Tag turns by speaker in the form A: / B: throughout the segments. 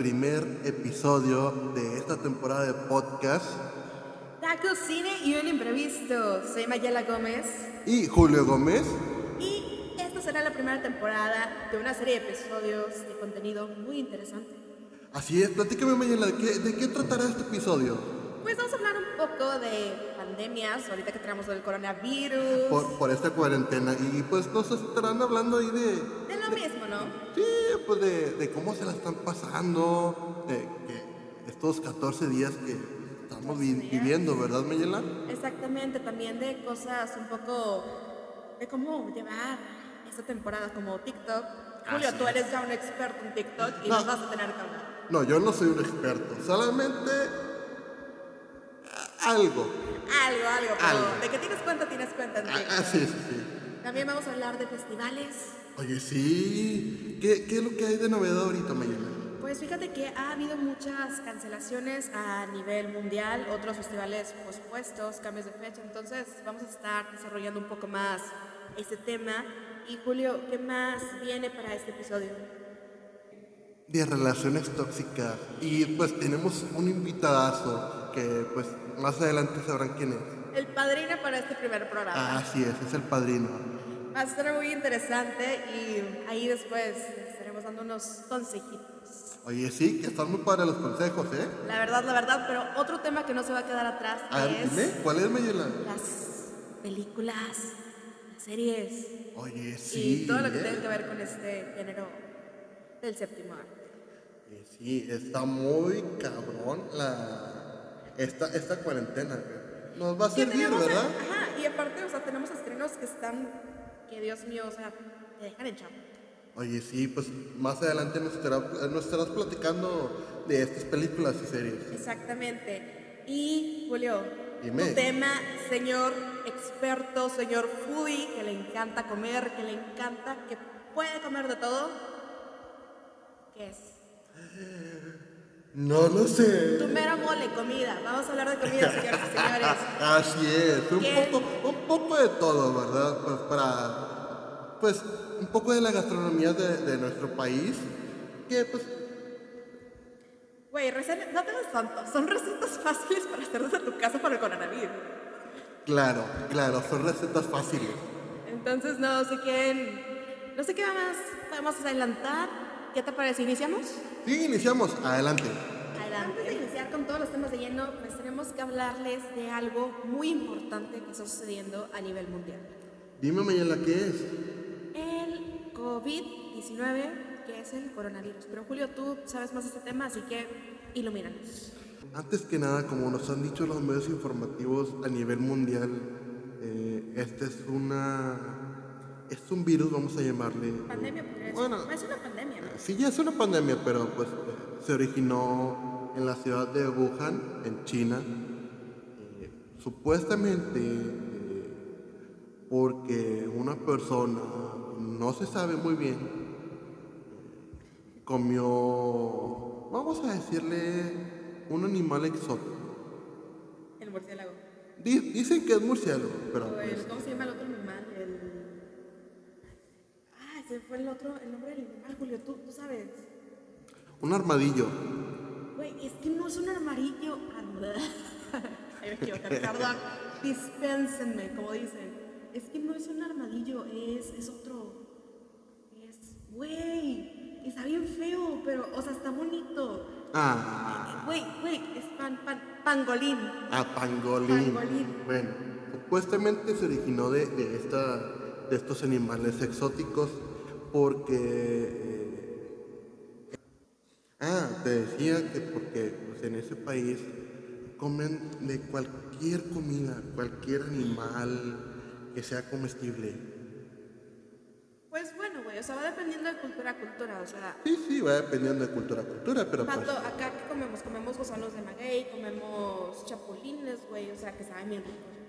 A: primer episodio de esta temporada de podcast.
B: Taco, cine y un imprevisto. Soy Mayela Gómez
A: Y Julio Gómez,
B: y esta será la primera temporada de una serie de episodios de contenido muy interesante.
A: así es, platícame Mayela, ¿de qué, de qué tratará este episodio?
B: Pues vamos a hablar un poco de pandemias, ahorita que tenemos el coronavirus,
A: Por, por esta cuarentena y pues nos estarán hablando ahí de,
B: de lo mismo, ¿no?
A: sí, pues de, de cómo se la están pasando, de que estos 14 días que estamos vi-
B: 14 días.
A: viviendo, ¿verdad Mayela?
B: Exactamente, también de cosas un poco de cómo llevar esta temporada como TikTok. Julio,
A: Así
B: tú
A: es.
B: eres ya un experto en TikTok y
A: No.
B: nos vas a tener que hablar.
A: No, yo no soy un experto, solamente algo.
B: Algo, algo, pero
A: Algo.
B: de que tienes cuenta, tienes cuenta en
A: Ah, ah, sí, sí, sí.
B: También vamos a hablar de festivales.
A: Oye, sí. ¿Qué, qué es lo que hay de novedad ahorita, Mayela?
B: Pues fíjate que ha habido muchas cancelaciones a nivel mundial, otros festivales pospuestos, cambios de fecha, entonces vamos a estar desarrollando un poco más este tema. Y Julio, ¿qué más viene para este episodio?
A: De relaciones tóxicas. Y pues tenemos un invitadazo que pues más adelante sabrán quién es.
B: El padrino para este primer programa.
A: Así es, es el padrino.
B: Va a estar muy interesante y ahí después estaremos dando unos consejitos.
A: Oye, sí, que están muy padres los consejos, ¿eh?
B: La verdad, la verdad, pero otro tema que no se va a quedar atrás
A: A ver,
B: es
A: dime, ¿cuál es, Mayela?
B: las películas, las series.
A: Oye, sí.
B: y todo lo que
A: ¿eh?
B: tenga que ver con este género del séptimo arte.
A: Sí, está muy cabrón la... Esta, esta cuarentena. Nos va a servir, ¿verdad?
B: Ajá, y aparte, o sea, tenemos estrenos que están, que Dios mío, o sea, te dejan en chamba.
A: Oye, sí, pues más adelante nos, estará- nos estarás platicando de estas películas y series.
B: Exactamente. Y, Julio,
A: Dime.
B: tu tema, señor experto, señor foodie, que le encanta comer, que le encanta, que puede comer de todo, ¿qué es?
A: No lo sé.
B: Tu mero mole, comida. Vamos a hablar de comida, señores y señores.
A: Así es, un poco, un poco de todo, ¿verdad? Pues para, pues, un poco de la gastronomía de, de nuestro país, que pues,
B: Güey, no te das tanto. Son recetas fáciles para hacer desde tu casa para el coronavirus.
A: claro, claro, son recetas fáciles.
B: Entonces, no sé quién. No sé qué más podemos adelantar. ¿Qué te parece? ¿Iniciamos?
A: Sí, iniciamos, adelante.
B: Adelante. Antes de iniciar con todos los temas de lleno, pues tenemos que hablarles de algo muy importante que está sucediendo a nivel mundial.
A: Dime, Mayela, ¿qué es?
B: El COVID-19, que es el coronavirus. Pero Julio, tú sabes más de este tema, así que ilumínanos.
A: Antes que nada, como nos han dicho los medios informativos a nivel mundial, eh, este es una... Es un virus, vamos a llamarle.
B: Pandemia, podría.
A: Bueno,
B: es una pandemia, ¿no?
A: Sí, ya es una pandemia, pero pues se originó en la ciudad de Wuhan, en China, eh, supuestamente eh, porque una persona, no se sabe muy bien, eh, comió, vamos a decirle, un animal exótico.
B: El murciélago.
A: Di- dicen que es murciélago, pero pues,
B: ¿Cómo se llama el otro animal? El... Ah, ese fue el otro, el nombre del animal, Julio, tú, tú sabes.
A: un armadillo.
B: Güey, es que no es un armarillo. Ahí me equivoqué, perdón. Dispénsenme, como dicen. Es que no es un armadillo, es, es otro. Es. Güey, está bien feo, pero, o sea, está bonito.
A: Ah,
B: Güey, güey, es pan, pan, pangolín.
A: a pangolín.
B: Pangolín.
A: Bueno, supuestamente se originó de, de esta, de estos animales exóticos porque... eh, ah, te decía que porque pues, en ese país comen de cualquier comida, cualquier animal que sea comestible.
B: Pues bueno, güey, o sea, va dependiendo de cultura a cultura, o sea.
A: Sí, sí, va dependiendo de cultura a cultura, pero pues...
B: Pato, acá que comemos, comemos gusanos de maguey, comemos chapulines, güey, o sea, que saben bien ricos.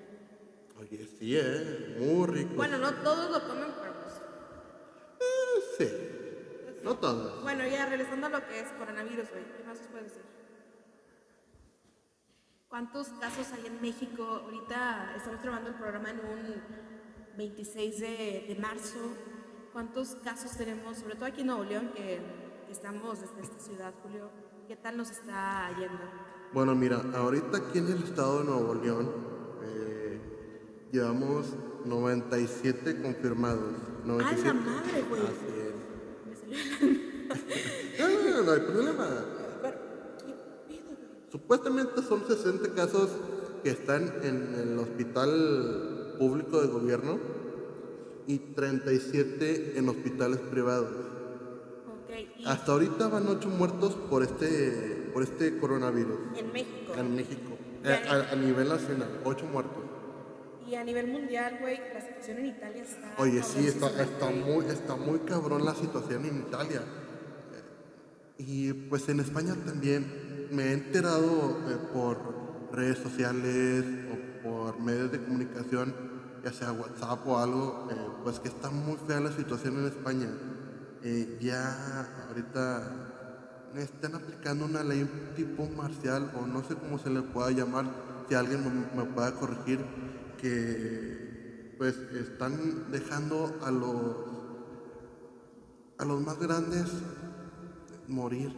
A: Oye, sí, ¿eh? Muy rico.
B: Bueno, no todos lo comen, pero pues.
A: Sí, no todos.
B: Bueno, ya regresando a lo que es coronavirus, güey, ¿qué más os puedes decir? ¿Cuántos casos hay en México? Ahorita estamos grabando el programa en un 26 de, de marzo ¿Cuántos casos tenemos, sobre todo aquí en Nuevo León, que, que estamos desde esta ciudad, Julio? ¿Qué tal nos está yendo?
A: Bueno, mira, ahorita aquí en el estado de Nuevo León eh, llevamos 97 confirmados.
B: ¡A
A: 97.
B: la madre, güey!
A: Así
B: Me
A: es.
B: salió
A: No, no, no, no hay problema.
B: Pero, ¿qué pedo, güey?
A: Supuestamente son 60 casos que están en el hospital público de gobierno y 37 en hospitales privados.
B: Ok, y
A: Hasta ahorita van 8 muertos por este, por este coronavirus
B: en México.
A: en México. Eh, A, a nivel nacional, 8 muertos.
B: Y a nivel mundial, güey, la situación en Italia está.
A: Oye, sí, está, muy, está muy cabrón la situación en Italia. Eh, Y pues en España también me he enterado eh, por redes sociales o por medios de comunicación, ya sea WhatsApp o algo, eh, pues que está muy fea la situación en España. Eh, ya ahorita están aplicando una ley tipo marcial o no sé cómo se le pueda llamar, si alguien me, me pueda corregir, que pues están dejando a los a los más grandes morir.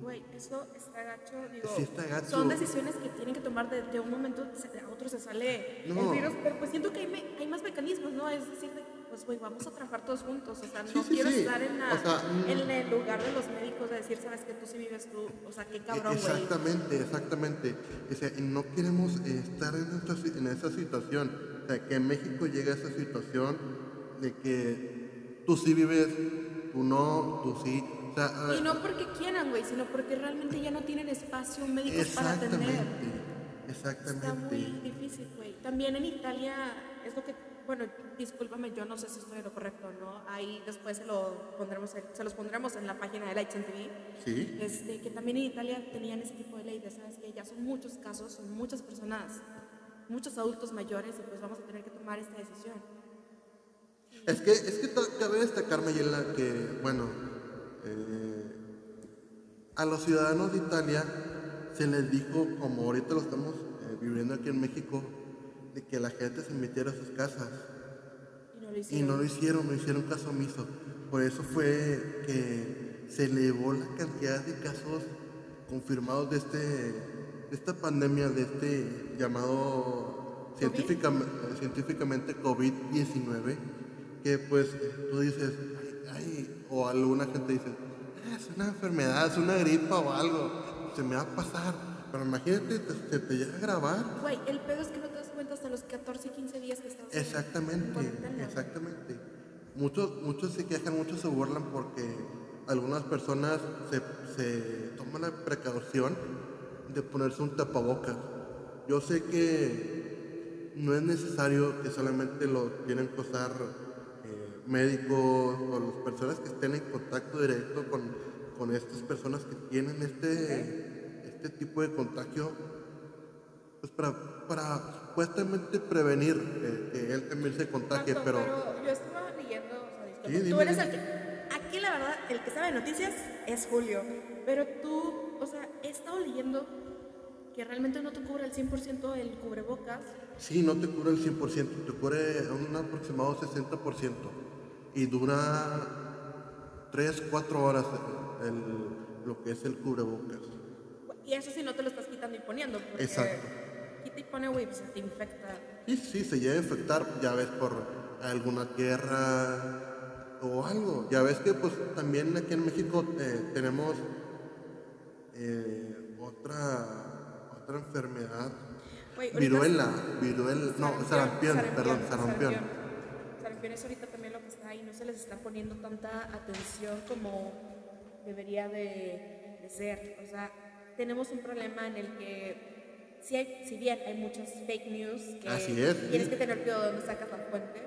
B: Güey, eso está gacho. Digo,
A: Sí está gacho.
B: son decisiones que tienen que tomar de, de un momento a otro se sale
A: No.
B: el virus, pero pues siento que hay, me- hay más mecanismos, ¿no? Es decir, de, pues güey, vamos a trabajar todos juntos. O sea, no
A: sí,
B: quiero
A: sí.
B: estar en, la-
A: O sea, mm.
B: en el lugar de los médicos de decir, sabes que tú sí vives tú. O sea, qué cabrón,
A: E-
B: güey.
A: Exactamente, exactamente. O sea, y no queremos estar en, esta, en esa situación. O sea, que México llegue a esa situación de que tú sí vives, tú no, tú sí. O sea,
B: Y no porque quieran, güey, sino porque realmente ya no tienen espacio médicos para atender.
A: exactamente,
B: Está muy difícil, güey. También en Italia es lo que, bueno, discúlpame, yo no sé si estoy en lo correcto, ¿no? Ahí después se, lo pondremos, en- se los pondremos en la página de and TV.
A: Sí,
B: Este, que también en Italia tenían ese tipo de ley de, ¿sabes? Que ya son muchos casos, son muchas personas, muchos adultos mayores y pues vamos a tener que tomar esta decisión.
A: Es que, es que cabe destacar, Mayela, que, bueno, eh, a los ciudadanos de Italia se les dijo, como ahorita lo estamos eh, viviendo aquí en México, de que la gente se metiera a sus casas.
B: Y no lo hicieron.
A: no lo hicieron, no hicieron caso omiso. Por eso fue que se elevó la cantidad de casos confirmados de, este, de esta pandemia, de este llamado científicam- científicamente COVID-19, que pues tú dices, ay, ay", o alguna gente dice, "Ah, es una enfermedad, es una gripa o algo, se me va a pasar. Pero imagínate, te- se te llega a grabar.
B: Güey, el pedo es que no te das cuenta hasta los 14, 15 días que estás en
A: Exactamente, exactamente. Muchos, muchos se quejan, muchos se burlan porque algunas personas se, se toman la precaución de ponerse un tapabocas. Yo sé que no es necesario que solamente lo tienen que usar eh, médicos o las personas que estén en contacto directo con, con estas personas que tienen este, este tipo de contagio pues para, para supuestamente prevenir eh, que él también se contagie,
B: Tanto,
A: pero,
B: yo estaba leyendo, o sea, disculpa,
A: Sí,
B: tú
A: dime,
B: eres
A: dime.
B: el que, aquí la verdad, el que sabe de noticias es Julio, pero tú, o sea, he estado leyendo que realmente no te cubre el 100% el cubrebocas,
A: sí, no te cubre el 100%, te cubre un aproximado 60% y dura 3, 4 horas el- lo que es el cubrebocas.
B: Y eso sí no te lo estás quitando y poniendo, porque
A: Exacto.
B: quita y pone, güey, pues se te infecta.
A: Sí, sí, se llega a infectar, ya ves, por alguna tierra o algo. Ya ves que pues también aquí en México eh, tenemos eh, otra, otra enfermedad. Viruela, viruela, no, sarampión, perdón, sarampión.
B: Sarampión es ahorita también lo que está ahí, no se les está poniendo tanta atención como debería de, de ser. O sea, tenemos un problema en el que, si, hay, si bien hay muchas fake news, que
A: Así es,
B: tienes
A: sí.
B: que tener cuidado de dónde sacas la fuente,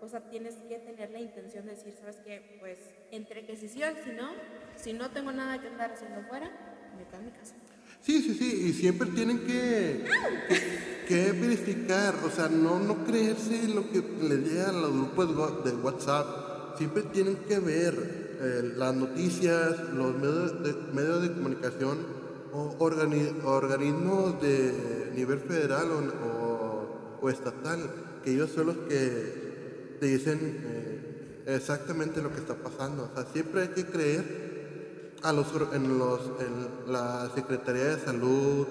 B: o sea, tienes que tener la intención de decir, ¿sabes qué? Pues, entre que si sí o si no, si no tengo nada que andar haciendo afuera, me quedo en mi casa.
A: Sí, sí, sí, y siempre tienen que, que, que verificar, o sea, no, no creerse lo que les llega a los grupos de WhatsApp. Siempre tienen que ver eh, las noticias, los medios de, medios de comunicación organi- organismos de nivel federal o, o- estatal, que ellos son los que te dicen eh, exactamente lo que está pasando. O sea, siempre hay que creer a los, en, los, en la Secretaría de Salud,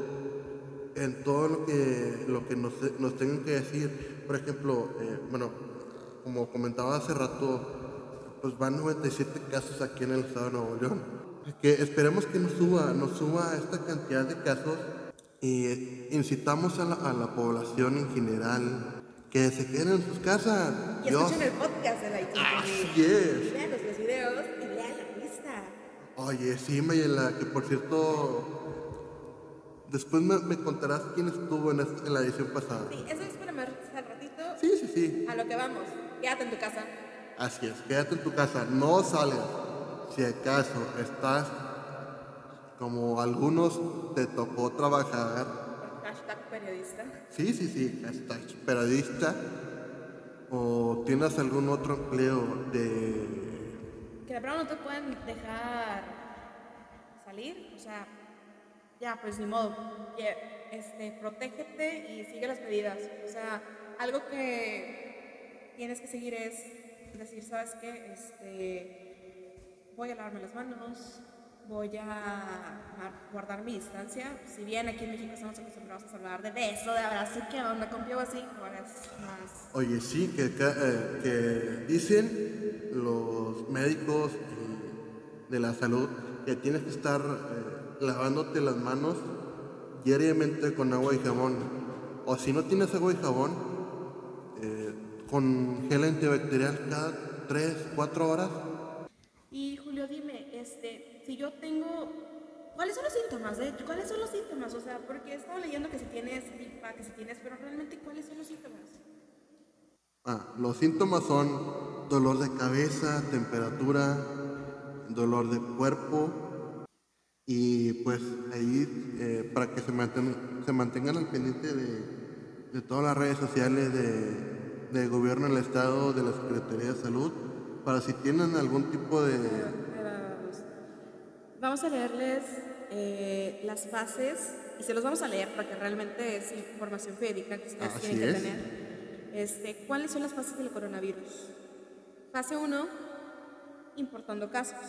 A: en todo lo que, lo que nos, nos tengan que decir. Por ejemplo, eh, bueno, como comentaba hace rato, pues van 97 casos aquí en el estado de Nuevo León. Que esperemos que nos suba, nos suba esta cantidad de casos y incitamos a la, a la población en general que se queden en sus casas.
B: Y
A: Dios.
B: escuchen el podcast de la
A: Así es.
B: Vean nuestros videos y lean la lista.
A: Oye, sí, Mayela, que por cierto, después me, me contarás quién estuvo en, esta- en la edición pasada.
B: Sí, eso es para más al ratito.
A: Sí, sí, sí.
B: A lo que vamos. Quédate en tu casa.
A: Así es, quédate en tu casa, no salgas. Si acaso estás como algunos te tocó trabajar,
B: Hashtag periodista.
A: sí, sí, sí, estás periodista o tienes algún otro empleo de...
B: Que de pronto no te pueden dejar salir. O sea, ya, pues ni modo. Este, protégete y sigue las medidas. O sea, algo que tienes que seguir es decir, ¿sabes qué? Este, voy a lavarme las manos, voy a guardar mi distancia. Si bien aquí en México estamos acostumbrados a saludar de beso, de abrazo, ¿qué onda? Con así, ahora es más
A: Oye, sí, que, eh, que dicen los médicos y de la salud que tienes que estar eh, lavándote las manos diariamente con agua y jabón. O si no tienes agua y jabón, eh, con gel antibacterial cada 3, 4 horas.
B: Y este, si yo tengo, ¿cuáles son los síntomas? De ¿cuáles son los síntomas? O sea, porque he estado leyendo que si tienes gripa, que si tienes, pero realmente, ¿cuáles son los síntomas?
A: Ah, los síntomas son dolor de cabeza, temperatura, dolor de cuerpo y pues ahí eh, para que se, manten- se mantengan al pendiente de, de todas las redes sociales de, de gobierno del estado, de la Secretaría de Salud, para si tienen algún tipo de...
B: Vamos. A leerles eh, las fases y se los vamos a leer para que realmente es información verídica que ustedes
A: Así
B: tienen que
A: es.
B: tener. Este, ¿Cuáles son las fases del coronavirus? Fase 1, importando casos,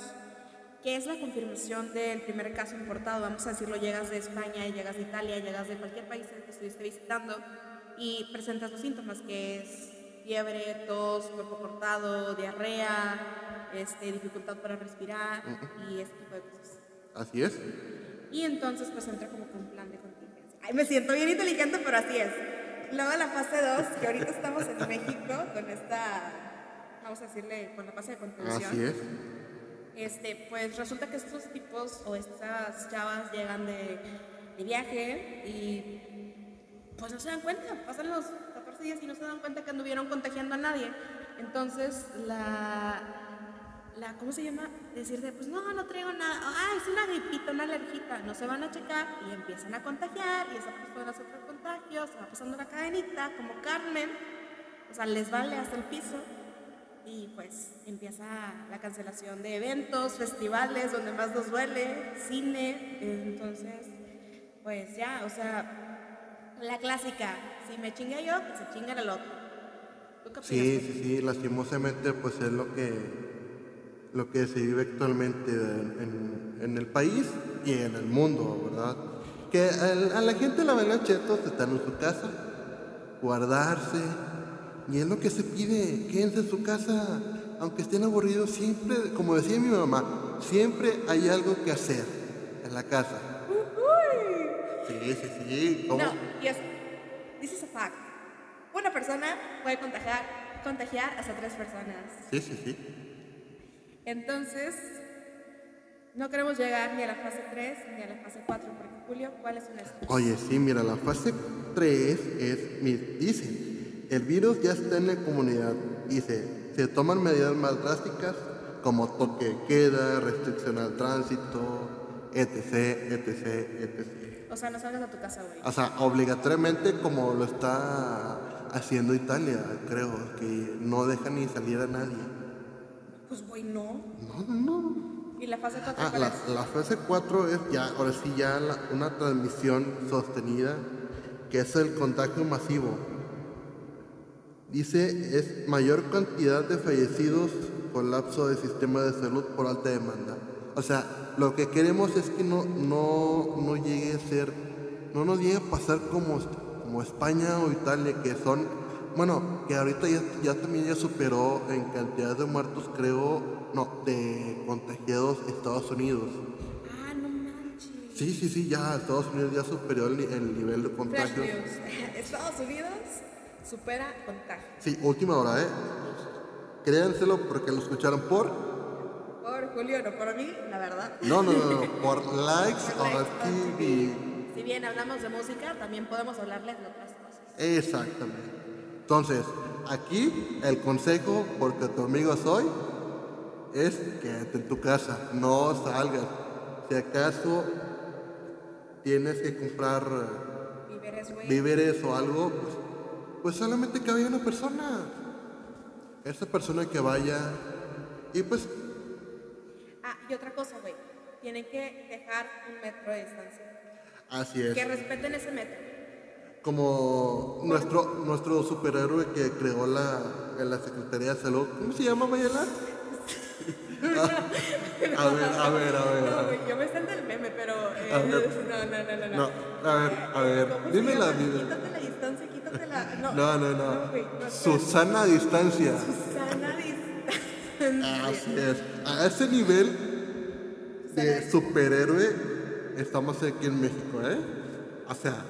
B: que es la confirmación del primer caso importado. Vamos a decirlo, llegas de España, llegas de Italia, llegas de cualquier país que estuviste visitando y presentas los síntomas, que es fiebre, tos, cuerpo cortado, diarrea, este, dificultad para respirar y este tipo de cosas.
A: Así es.
B: Y entonces pues entra como con plan de contingencia. Ay, me siento bien inteligente, pero así es. Luego la fase 2, que ahorita estamos en México con esta, vamos a decirle, con la fase de contención.
A: Así es.
B: Este, pues resulta que estos tipos o estas chavas llegan de, de viaje y pues no se dan cuenta, pasan los 14 días y no se dan cuenta que anduvieron contagiando a nadie. Entonces la, la ¿cómo se llama? Decirte, pues no, no traigo nada, ah, es una gripita, una alergita, no se van a checar y empiezan a contagiar y esa persona sufre contagios, se va pasando la cadenita como Carmen, o sea, les vale hasta el piso y pues empieza la cancelación de eventos, festivales, donde más nos duele, cine, entonces, pues ya, o sea, la clásica, si me chinga yo, que se chinga el otro.
A: Sí, sí, sí, lastimosamente pues es lo que, lo que se vive actualmente en, en el país y en el mundo, ¿verdad? Que al- a, la gente la ven chetos, están en su casa, guardarse, y es lo que se pide, quédense en su casa, aunque estén aburridos, siempre, como decía mi mamá, siempre hay algo que hacer en la casa. Sí, sí, sí, ¿cómo?
B: No, y es, this is a fact. Una persona puede contagiar, contagiar hasta tres personas.
A: Sí, sí, sí.
B: Entonces, no queremos llegar ni a la fase 3 ni a la fase 4, porque Julio, ¿cuáles son estas?
A: Oye, sí, mira, la fase 3 es, dicen, el virus ya está en la comunidad. Dice, se toman medidas más drásticas como toque de queda, restricción al tránsito, etc, etc, etc.
B: O sea, no salgas a tu casa, güey.
A: O sea, obligatoriamente como lo está haciendo Italia, creo, que no deja ni salir a nadie.
B: Pues, güey, no.
A: No, no, no.
B: ¿Y la fase 4
A: Ah,
B: cuál
A: la,
B: es?
A: la fase 4 es ya, ahora sí, ya la- una transmisión sostenida, que es el contagio masivo. Dice, es mayor cantidad de fallecidos, colapso del sistema de salud por alta demanda. O sea, lo que queremos es que no, no, no llegue a ser, no nos llegue a pasar como, como España o Italia, que son, bueno, que ahorita ya, ya también ya superó en cantidad de muertos, creo, no, de contagiados Estados Unidos.
B: Ah, no manches.
A: Sí, sí, sí, ya Estados Unidos ya superó el, ni- el nivel de contagios.
B: Estados Unidos supera contagio.
A: Sí, última hora, ¿eh? Créanselo porque lo escucharon por...
B: Por Julio, no por mí, la verdad.
A: No, no, no, no, por likes
B: Por likes on
A: TV.
B: Si bien hablamos de música, también podemos hablarles de otras cosas.
A: Exactamente. Entonces, aquí el consejo, porque tu amigo soy, es quédate en tu casa, no salgas. Si acaso tienes que comprar eh,
B: Víveres,
A: víveres o algo, pues, pues solamente que vaya una persona. Esa persona que vaya y pues
B: Ah, y otra cosa, güey. Tienen que dejar un metro de distancia.
A: así es.
B: Que respeten ese metro.
A: Como nuestro, nuestro superhéroe que creó la, en la Secretaría de Salud. ¿Cómo se llama, Mayela? a ver, a ver, a ver. a
B: No,
A: ver.
B: güey, yo me sé el del meme, pero. eh, no, no, no, no,
A: No, a ver, a ver,
B: ¿Cómo se
A: dime la vida.
B: Quítate la distancia, quítate la. No,
A: No, no, no.
B: güey, no.
A: Susana a distancia.
B: Susana distancia.
A: Así es. A ese nivel de superhéroe estamos aquí en México, ¿eh? O sea,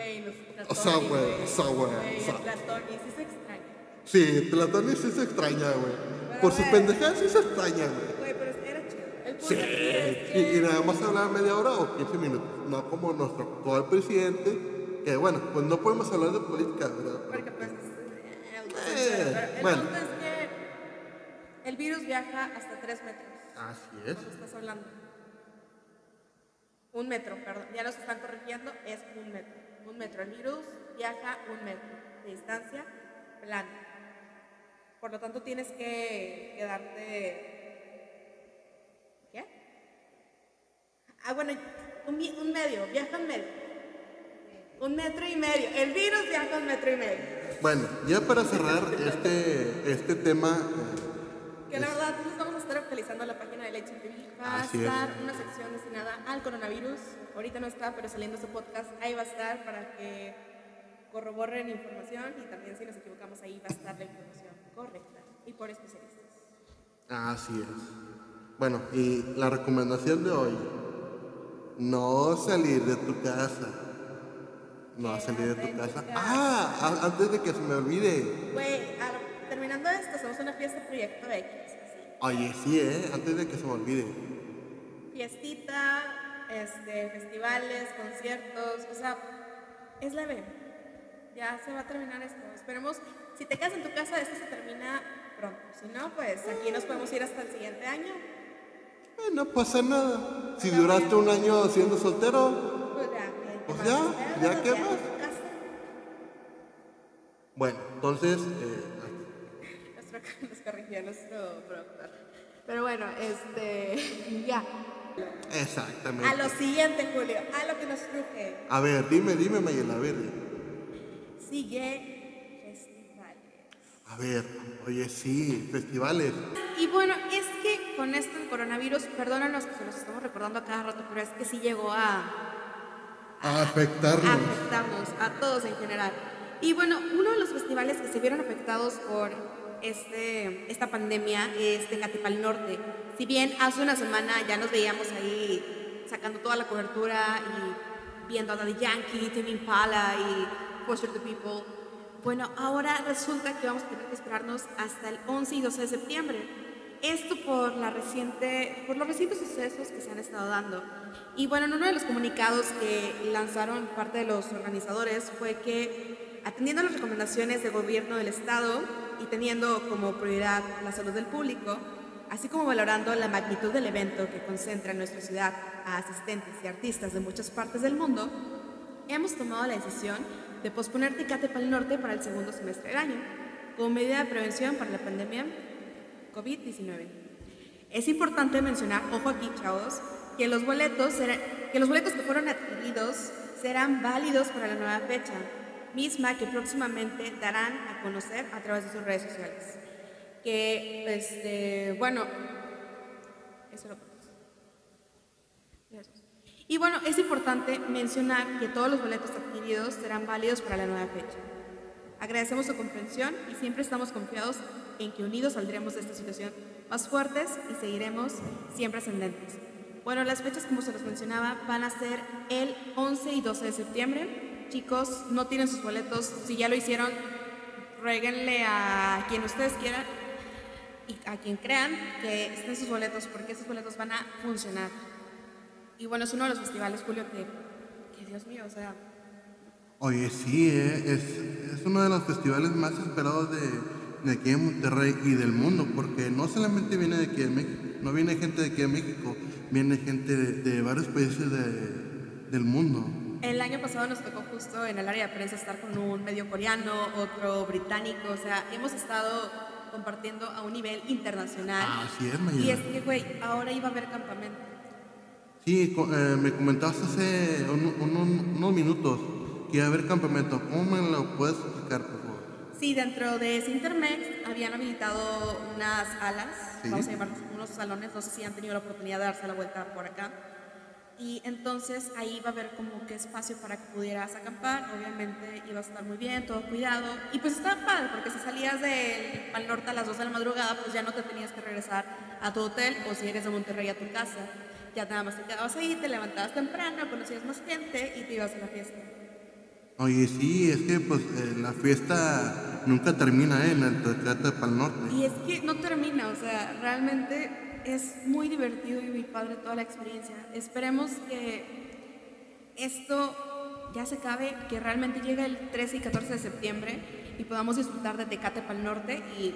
B: Güey, los
A: O sea, güey, o sea, güey, o sea.
B: Platón, y sí se extraña.
A: sí, Platón sí se extraña, güey. Por su
B: bueno.
A: pendejada sí se extraña, güey.
B: Güey, pero era chido. El
A: Sí,
B: es
A: y,
B: que.
A: y nada más hablar media hora o 15 minutos, no como nuestro actual presidente, que bueno, pues no podemos hablar de política, ¿verdad?
B: Porque pues. eh,
A: Eh,
B: pero el
A: bueno.
B: punto es que el virus viaja hasta 3 metros.
A: Así es.
B: ¿Cuánto estás hablando? Un metro, perdón. Ya nos están corrigiendo, es un metro. Un metro. El virus viaja un metro de distancia plana. Por lo tanto, tienes que quedarte. ¿Qué? Ah, bueno, un, un medio, viaja un medio. Un metro y medio. El virus viaja un metro y medio.
A: Bueno, ya para cerrar este, este tema, eh,
B: Que la verdad, nos vamos a estar actualizando la página de Leche TV. Va a
A: es.
B: estar una sección destinada al coronavirus. Ahorita no está, pero saliendo este podcast, ahí va a estar para que corroboren información y también si nos equivocamos ahí va a estar la información correcta y por especialistas.
A: así es. Bueno, y la recomendación de hoy, no salir de tu casa. No salir de tu casa. Ah, antes de que se me olvide.
B: Güey, terminando esto, hacemos una fiesta proyecto X. Así.
A: Oye, sí, ¿eh? Antes de que se me olvide.
B: Fiestita, este, festivales, conciertos, o sea, es leve. Ya se va a terminar esto. Esperemos, si te quedas en tu casa, esto se termina pronto. Si no, pues aquí nos podemos ir hasta el siguiente año.
A: Eh, no pasa nada. Si duraste un año siendo soltero,
B: Pues ya, ¿qué
A: Pues ya, bueno, entonces, eh,
B: nos corrigió nuestro productor. Pero bueno, este, ya.
A: Exactamente.
B: A lo siguiente, Julio, a lo que nos truje.
A: A ver, dime, dime, Mayela, a ver.
B: Sigue festivales.
A: A ver, oye, sí, festivales.
B: Y bueno, es que con esto del coronavirus, perdónanos que se los estamos recordando a cada rato, pero es que sí llegó a,
A: A
B: a
A: afectarnos.
B: afectarnos a todos en general. Y bueno, uno de los festivales que se vieron afectados por este, esta pandemia es Tecatepal Norte. Si bien hace una semana ya nos veíamos ahí sacando toda la cobertura y viendo a Daddy Yankee, Tame Impala y Foster the People, bueno, ahora resulta que vamos a tener que esperarnos hasta el 11 y 12 de septiembre. Esto por, la reciente, por los recientes sucesos que se han estado dando. Y bueno, en uno de los comunicados que lanzaron parte de los organizadores fue que, atendiendo a las recomendaciones del gobierno del Estado y teniendo como prioridad la salud del público, así como valorando la magnitud del evento que concentra en nuestra ciudad a asistentes y artistas de muchas partes del mundo, hemos tomado la decisión de posponer Tecate para el Norte para el segundo semestre del año, como medida de prevención para la pandemia COVID-19. Es importante mencionar, ojo aquí chavos, que los boletos que los boletos que fueron adquiridos serán válidos para la nueva fecha. misma que próximamente darán a conocer a través de sus redes sociales. Que, este, bueno, eso lo y bueno, es importante mencionar que todos los boletos adquiridos serán válidos para la nueva fecha. Agradecemos su comprensión y siempre estamos confiados en que unidos saldremos de esta situación más fuertes y seguiremos siempre ascendentes. Bueno, las fechas, como se los mencionaba, van a ser el 11 y 12 de septiembre. Chicos, no tienen sus boletos. Si ya lo hicieron, rueguenle a quien ustedes quieran y a quien crean que estén sus boletos, porque esos boletos van a funcionar. Y bueno, es uno de los festivales, Julio, que, que Dios mío, o sea...
A: Oye, sí, eh, es, es, uno de los festivales más esperados de, de, aquí en Monterrey y del mundo, porque no solamente viene de aquí de México, no viene gente de aquí de México, viene gente de, de varios países de, del mundo.
B: El año pasado nos tocó justo en el área de prensa estar con un medio coreano, otro británico, o sea, hemos estado compartiendo a un nivel internacional.
A: Así es, Mayela.
B: Y es que, güey, ahora iba a haber campamento.
A: Sí, eh, me comentaste hace un, un, unos minutos que iba a haber campamento. ¿Cómo me lo puedes explicar, por favor?
B: Sí, dentro de Sintermex habían habilitado unas alas, ¿Sí? vamos a llamar unos salones, no sé si han tenido la oportunidad de darse la vuelta por acá. Y entonces ahí va a haber como que espacio para que pudieras acampar. Obviamente iba a estar muy bien, todo cuidado. Y pues estaba padre, porque si salías del Pal Norte a las 2 de la madrugada, pues ya no te tenías que regresar a tu hotel o si eres de Monterrey a tu casa ya nada más te quedabas ahí, te levantabas temprano, conocías más gente y te ibas a la fiesta.
A: Oye, sí, es que pues eh, la fiesta nunca termina ¿eh? en el Tecate para el Norte.
B: Y es que no termina, o sea, realmente es muy divertido y muy padre toda la experiencia. Esperemos que esto ya se acabe, que realmente llegue el 13 y 14 de septiembre y podamos disfrutar de Tecate para el Norte y,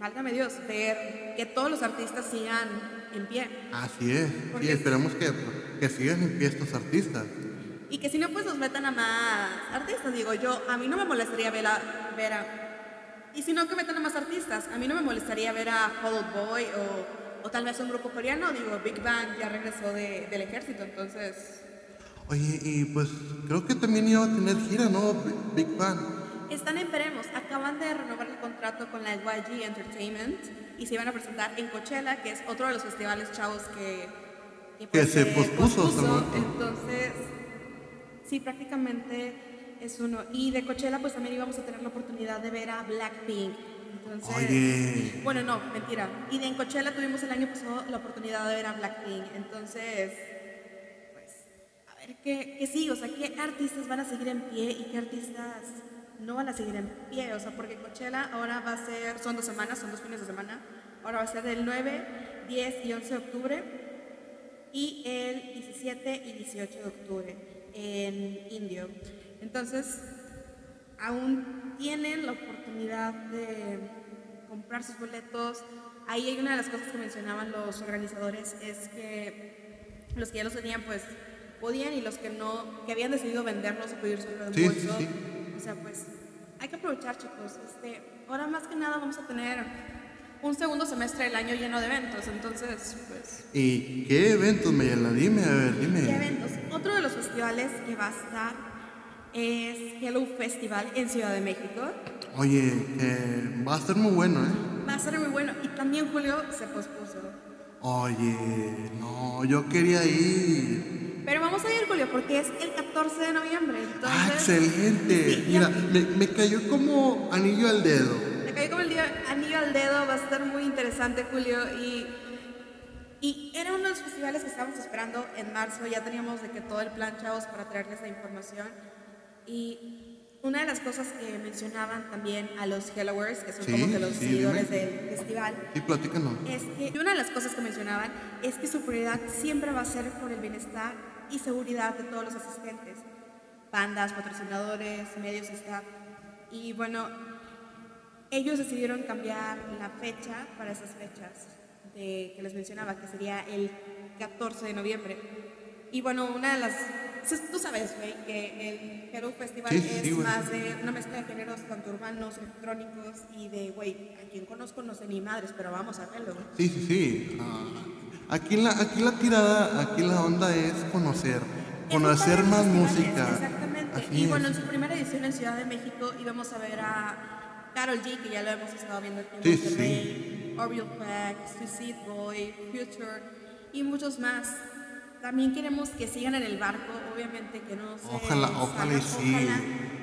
B: válgame Dios, ver que todos los artistas sigan en pie.
A: Así es, y esperamos que, que sigan en pie estos artistas.
B: Y que si no, pues nos metan a más artistas. Digo, yo, a mí no me molestaría ver a, ver a y si no, que metan a más artistas. A mí no me molestaría ver a Out Boy o, o, tal vez un grupo coreano. Digo, Big Bang ya regresó de, del ejército, entonces...
A: Oye, y pues creo que también iba a tener gira, ¿no? Big Bang.
B: Están en veremos. Acaban de renovar el contrato con la YG Entertainment y se iban a presentar en Coachella, que es otro de los festivales chavos que,
A: que, pues, se pospuso. pospuso.
B: Entonces, sí, prácticamente es uno. Y de Coachella, pues también íbamos a tener la oportunidad de ver a Blackpink. Entonces,
A: Oye.
B: bueno, no, mentira. Y de en Coachella tuvimos el año pasado la oportunidad de ver a Blackpink. Entonces, pues, a ver qué, qué sí, o sea, qué artistas van a seguir en pie y qué artistas no van a seguir en pie, o sea, porque Coachella ahora va a ser, son dos semanas, son dos fines de semana, ahora va a ser del 9, 10 y 11 de octubre y el 17 y 18 de octubre en Indio. Entonces, aún tienen la oportunidad de comprar sus boletos. Ahí hay una de las cosas que mencionaban los organizadores, es que los que ya los tenían, pues podían y los que no, que habían decidido venderlos o pedir su reembolso.
A: Sí, sí, sí.
B: O sea, pues hay que aprovechar, chicos. Este, ahora más que nada vamos a tener un segundo semestre del año lleno de eventos, entonces, pues...
A: ¿Y qué eventos, Mayela? Dime, a ver, dime.
B: ¿Qué eventos? Otro de los festivales que va a estar es Hello Festival en Ciudad de México.
A: Oye, eh, va a ser muy bueno, ¿eh?
B: Va a ser muy bueno. Y también Julio se pospuso.
A: Oye, no, yo quería ir.
B: Pero vamos a ir, Julio, porque es el 14 de noviembre. Entonces,
A: ah, excelente.
B: Sí,
A: Mira, me, me, cayó como anillo al dedo.
B: Me cayó como el día, anillo al dedo, va a estar muy interesante, Julio. Y, y era uno de los festivales que estábamos esperando en marzo. Ya teníamos de que todo el plan, chavos, para traerles la información. Y una de las cosas que mencionaban también a los Hellowers, que son
A: Sí,
B: como que los
A: sí,
B: seguidores
A: dime.
B: del festival,
A: Sí, platícanos.
B: es que y una de las cosas que mencionaban es que su prioridad siempre va a ser por el bienestar y seguridad de todos los asistentes, bandas, patrocinadores, medios, staff. Y bueno, ellos decidieron cambiar la fecha para esas fechas de, que les mencionaba, que sería el 14 de noviembre. Y bueno, una de las... Tú sabes, güey, que el Hero Festival
A: Sí,
B: es
A: sí,
B: más de una mezcla de géneros tanto urbanos, electrónicos y de, güey, a quien conozco no sé ni madres, pero vamos a verlo.
A: Sí, sí, sí. Ah, aquí, la, aquí la tirada, aquí la onda es conocer, conocer más música.
B: Exactamente. Y bueno, en su primera edición en Ciudad de México íbamos a ver a Carol G, que ya lo hemos estado viendo aquí en Monterrey, sí. Orville Peck, Suicide Boy, Future y muchos más. También queremos que sigan en el barco, obviamente que no se
A: Ojalá, ojalá y sí.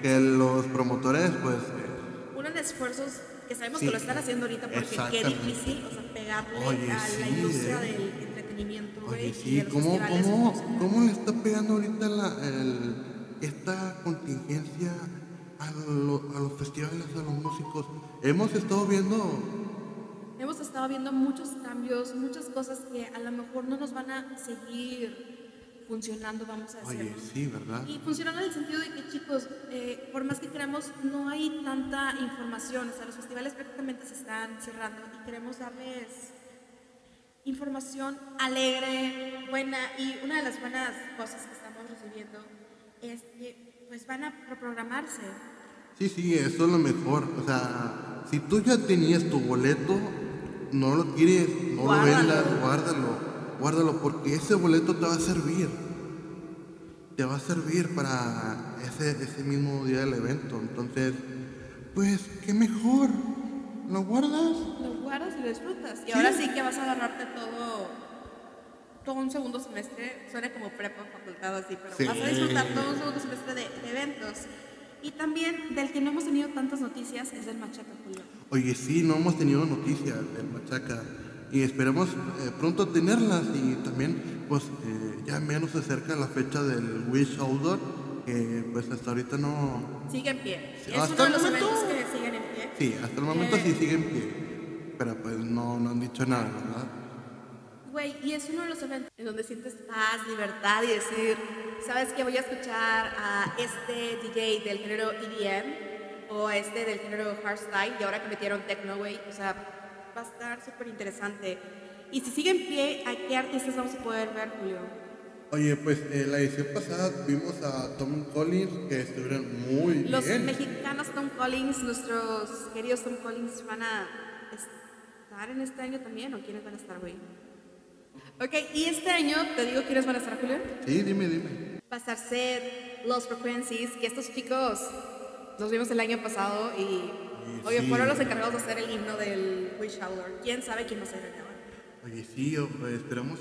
A: Que los promotores, pues.
B: Eh, unan esfuerzos que sabemos que lo están haciendo ahorita porque qué difícil, o sea, pegarle a la industria eh. del entretenimiento.
A: Oye, sí, ¿cómo, cómo, ¿cómo, le está pegando ahorita la, el, esta contingencia a, a los festivales, a los músicos? Hemos estado viendo
B: hemos estado viendo muchos cambios, muchas cosas que a lo mejor no nos van a seguir funcionando, vamos a decir.
A: Oye, sí, ¿verdad?
B: Y funcionando en el sentido de que, chicos, eh, por más que queramos, no hay tanta información. O sea, los festivales prácticamente se están cerrando y queremos darles información alegre, buena. Y una de las buenas cosas que estamos recibiendo es que, pues, van a reprogramarse.
A: Sí, sí, eso es lo mejor. O sea, si tú ya tenías tu boleto, no lo quieres, no lo vendas, guárdalo. Guárdalo porque ese boleto te va a servir. Te va a servir para ese, ese mismo día del evento. Entonces, pues, qué mejor. ¿Lo guardas?
B: Lo guardas y lo disfrutas. Y ahora sí que vas a agarrarte todo, todo un segundo semestre. Suena como prepa, facultad así, pero vas a disfrutar todo un segundo semestre de, eventos. Y también del que no hemos tenido tantas noticias es del Machaca Julio.
A: Oye, sí, no hemos tenido noticias del Machaca y esperemos eh, pronto tenerlas y también pues eh, ya menos se acerca la fecha del Wish Outdoor que pues hasta ahorita no
B: sigue en pie. Es hasta uno de los momento, eventos que siguen en pie.
A: Sí hasta el momento sí eh, sigue en pie pero pues no, no han dicho nada verdad
B: Güey, y es uno de los eventos en donde sientes paz, libertad y decir, ¿sabes qué? Voy a escuchar a este DJ del género EDM o este del género hardstyle y ahora que metieron techno, güey, o sea, va a estar súper interesante. Y si sigue en pie, ¿a qué artistas vamos a poder ver, Julio?
A: Oye, pues en la edición pasada vimos a Tom Collins que estuvieron muy bien.
B: Los mexicanos Tom Collins, nuestros queridos Tom Collins, van a estar en este año también, ¿o quiénes van a estar, güey? Ok, y este año, ¿te digo quiénes van a estar, Julio?
A: Sí, dime, dime.
B: Estar Seth, Los Frequencies, que estos chicos los vimos el año pasado y Oye, fueron los encargados de hacer el himno del Wish Outdoor. ¿Quién sabe quién va a ser el
A: Oye, sí, pues, esperamos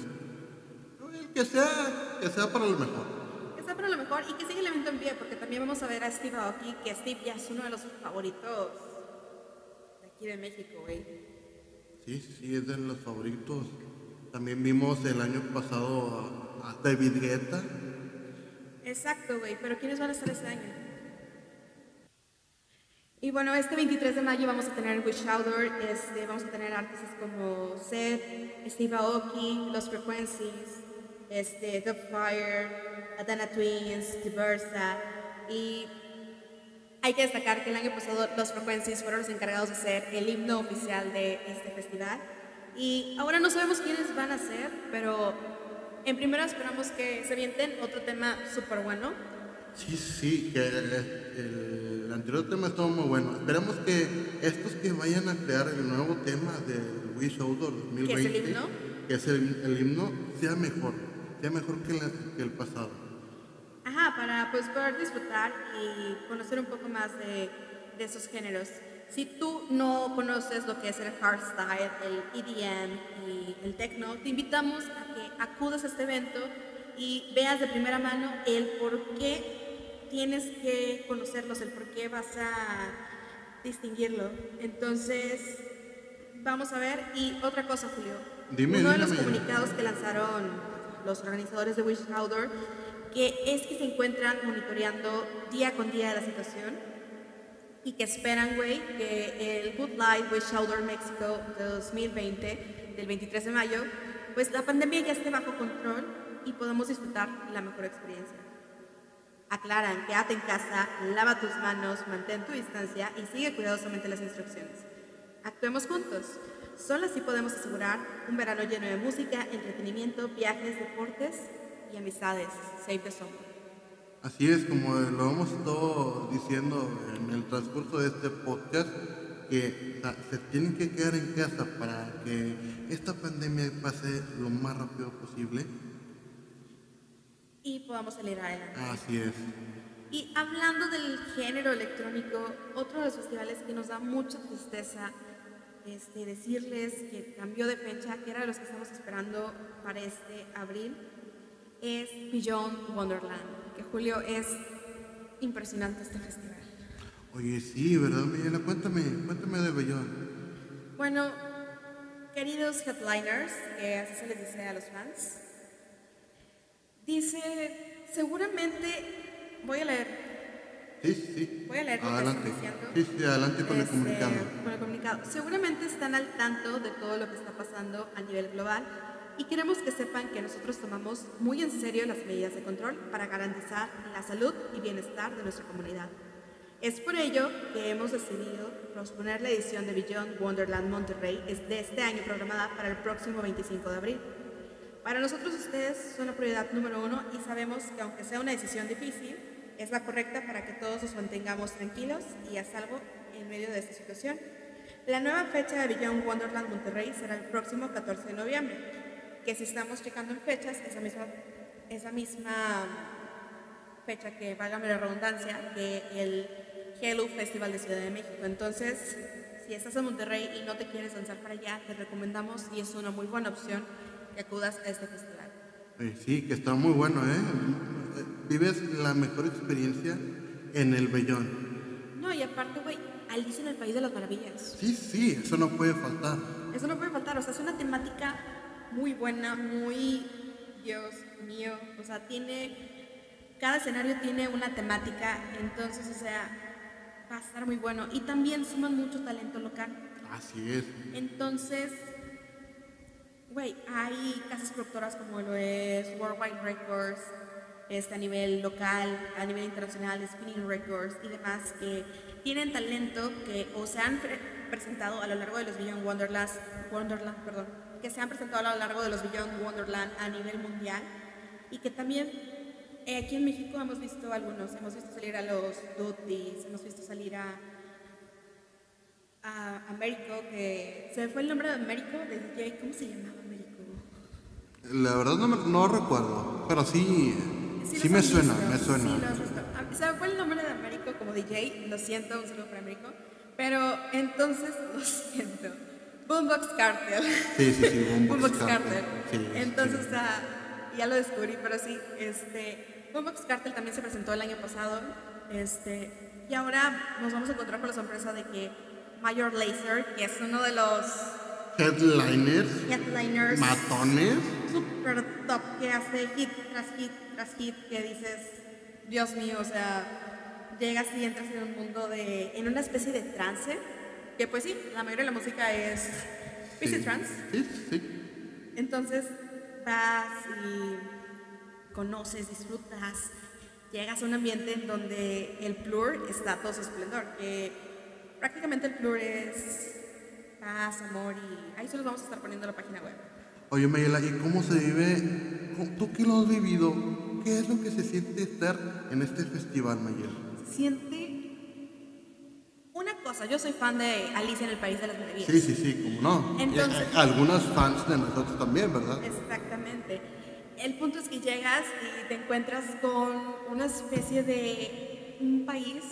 A: que sea, que sea para lo mejor.
B: Que sea para lo mejor y que siga el evento en pie, porque también vamos a ver a Steve Aoki, que Steve ya es uno de los favoritos de aquí de México, güey.
A: Sí, sí, es de los favoritos. También vimos el año pasado a, David Guetta.
B: Exacto, güey, pero ¿quiénes van a estar este año? Y bueno, este 23 de mayo vamos a tener Wish Outdoor, este, vamos a tener artistas como Seth, Steve Aoki, Los Frequencies, este, The Fire, Adana Twins, Diversa. Y hay que destacar que el año pasado Los Frequencies fueron los encargados de hacer el himno oficial de este festival. Y ahora no sabemos quiénes van a ser, pero en primera esperamos que se vienten otro tema súper bueno.
A: Sí, sí, que el el anterior tema estuvo muy bueno. Esperamos que estos que vayan a crear el nuevo tema del Wish Outdoor 2020,
B: ¿Que es el himno?
A: Que es el, himno, sea mejor, sea mejor que, que, el pasado.
B: Ajá, para pues poder disfrutar y conocer un poco más de, de esos géneros. Si tú no conoces lo que es el hardstyle, el EDM y el techno, te invitamos a que acudas a este evento y veas de primera mano el por qué tienes que conocerlos, el por qué vas a distinguirlo. Entonces, vamos a ver. Y otra cosa, Julio. Uno de los comunicados que lanzaron los organizadores de Wish Outdoor, que es que se encuentran monitoreando día con día la situación y que esperan, güey, que el Good Life Wish Outdoor México 2020, del 23 de mayo, pues la pandemia ya esté bajo control y podamos disfrutar la mejor experiencia. Aclaran, quédate en casa, lava tus manos, mantén tu distancia y sigue cuidadosamente las instrucciones. Actuemos juntos. Solo así podemos asegurar un verano lleno de música, entretenimiento, viajes, deportes y amistades. Save the summer.
A: Así es, como lo hemos estado diciendo en el transcurso de este podcast, que se tienen que quedar en casa para que esta pandemia pase lo más rápido posible
B: y podamos salir adelante.
A: Así es.
B: Y hablando del género electrónico, otro de los festivales que nos da mucha tristeza este, decirles que cambió de fecha, que era de los que estamos esperando para este abril, es Beyond Wonderland, que Julio es impresionante este festival.
A: Oye, sí, ¿verdad, Miguel? Cuéntame, cuéntame de Beyond.
B: Bueno, queridos headliners, que así se les dice a los fans, dice, seguramente, voy a leer
A: Sí, sí.
B: Voy a leer
A: adelante. Sí, sí, adelante con el
B: Este,
A: comunicado.
B: con el comunicado. Seguramente están al tanto de todo lo que está pasando a nivel global y queremos que sepan que nosotros tomamos muy en serio las medidas de control para garantizar la salud y bienestar de nuestra comunidad. Es por ello que hemos decidido posponer la edición de Beyond Wonderland Monterrey de este año programada para el próximo 25 de abril. Para nosotros ustedes son la prioridad número uno y sabemos que aunque sea una decisión difícil, es la correcta para que todos nos mantengamos tranquilos y a salvo en medio de esta situación. La nueva fecha de Beyond Wonderland Monterrey será el próximo 14 de noviembre, que si estamos checando en fechas, esa misma, esa misma fecha que, válgame la redundancia, que el Hello Festival de Ciudad de México. Entonces, si estás en Monterrey y no te quieres lanzar para allá, te recomendamos y es una muy buena opción que acudas a este festival.
A: Sí, que está muy bueno, ¿eh? Eh, Vives la mejor experiencia en el Bellón.
B: No, y aparte, güey, Alicia en el País de las Maravillas.
A: Sí, sí, eso no puede faltar.
B: Eso no puede faltar, o sea, es una temática muy buena, muy, Dios mío, o sea, tiene, cada escenario tiene una temática, entonces, o sea, va a estar muy bueno. Y también suman mucho talento local.
A: Así es.
B: Entonces, güey, hay casas productoras como lo es Worldwide Records, este, a nivel local, a nivel internacional, Spinning Records y demás, que tienen talento que o se han pre- presentado a lo largo de los Beyond Wonderland, Wonderland, perdón, que se han presentado a lo largo de los Beyond Wonderland a nivel mundial y que también eh, aquí en México hemos visto algunos, hemos visto salir a los Duties, hemos visto salir a a Américo, que se fue el nombre de Américo, de DJ, ¿cómo se llamaba?
A: La verdad no, me- no recuerdo, pero sí, sí, me suena, me suena.
B: Sí. Ah, Se me fue el nombre de Américo como DJ, lo siento, un saludo para Américo, pero entonces, lo siento, Boombox Cartel.
A: Sí, sí, sí, Boombox
B: Boombox
A: Cartel.
B: Cartel.
A: Sí,
B: Entonces, o sea, ya lo descubrí, pero sí, este, Boombox Cartel también se presentó el año pasado, este, y ahora nos vamos a encontrar con la sorpresa de que Major Lazer, que es uno de los
A: Headliners,
B: headliners
A: matones.
B: Super top que hace hit tras hit tras hit que dices, Dios mío, o sea, llegas y entras en un mundo de, en una especie de trance, que pues sí, la mayoría de la música es PC
A: Sí.
B: trance,
A: Sí, sí.
B: entonces vas y conoces, disfrutas, llegas a un ambiente en donde el plur está todo su esplendor, que prácticamente el plur es paz, amor y ahí se los vamos a estar poniendo en la página web.
A: Oye, Mayela, ¿y cómo se vive? ¿Cómo- ¿Tú que lo has vivido? ¿Qué es lo que se siente estar en este festival, Mayela?
B: Se siente una cosa, yo soy fan de Alicia en el País de las Maravillas.
A: Sí, sí, sí, cómo no. Y
B: Entonces-
A: a- algunos fans de nosotros también, ¿verdad?
B: Exactamente. El punto es que llegas y te encuentras con una especie de un país,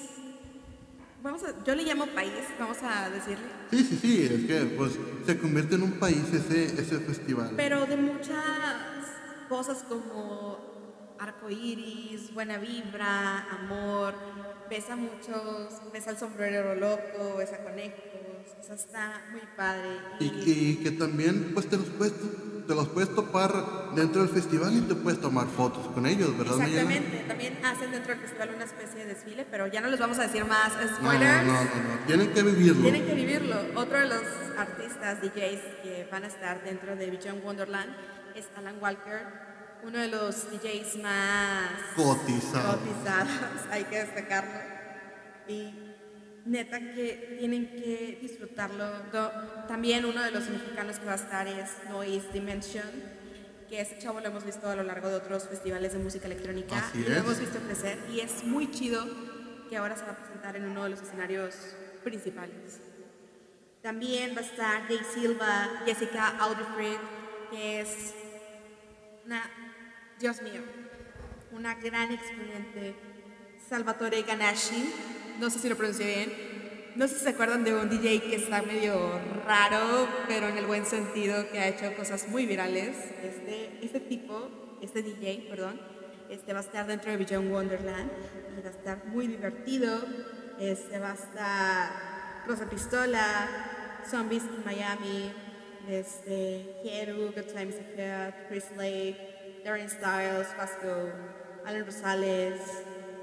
B: vamos a, yo le llamo país, vamos a decirle,
A: Sí, sí, sí, es que pues se convierte en un país ese, ese festival.
B: pero de muchas cosas como arcoíris, buena vibra, amor, ves a muchos, ves al sombrero loco, ves a conejos, o sea, está muy padre.
A: Y, y que también pues te los puedes te los puedes topar dentro del festival y te puedes tomar fotos con ellos, ¿verdad?
B: Exactamente, también hacen dentro del festival una especie de desfile, pero ya no les vamos a decir más
A: No, no,
B: spoilers.
A: no, no, no, tienen que vivirlo.
B: Tienen que vivirlo. Otro de los artistas, DJs que van a estar dentro de Beyond Wonderland es Alan Walker, uno de los DJs más
A: Cotizado.
B: cotizados, hay que destacarlo. Y neta que tienen que disfrutarlo. También uno de los mexicanos que va a estar es Noise Dimension, que ese chavo lo hemos visto a lo largo de otros festivales de música electrónica
A: Así
B: y lo
A: es.
B: hemos visto crecer y es muy chido que ahora se va a presentar en uno de los escenarios principales. También va a estar Jay Silva, Jessica Audifrid, que es una, Dios mío, una gran exponente. Salvatore Ganashi, no sé si lo pronuncié bien. No sé si se acuerdan de un DJ que está medio raro, pero en el buen sentido, que ha hecho cosas muy virales. Este, este tipo, este DJ, perdón, este va a estar dentro de Beyond Wonderland y va a estar muy divertido. Este va a estar Rosa Pistola, Zombies in Miami, este, Hieru, Good Times Ahead, Chris Lake, Darren Styles, Vasco, Alan Rosales,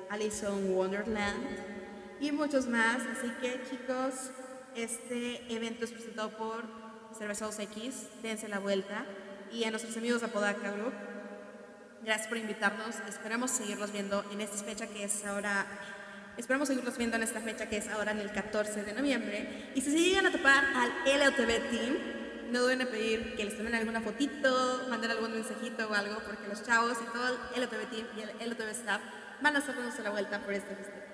B: Alison Wonderland y muchos más. Así que chicos, este evento es presentado por Cervezados X, dense la vuelta. Y a nuestros amigos de Apodaca Group, gracias por invitarnos. Esperamos seguirlos viendo en esta fecha que es ahora. Esperamos seguirlos viendo en esta fecha que es ahora en el 14 de noviembre. Y si se llegan a topar al LOTV Team, no deben a pedir que les tomen alguna fotito, manden algún mensajito o algo, porque los chavos y todo el LOTV Team y el LOTV Staff van a estar dándose la vuelta por este festival.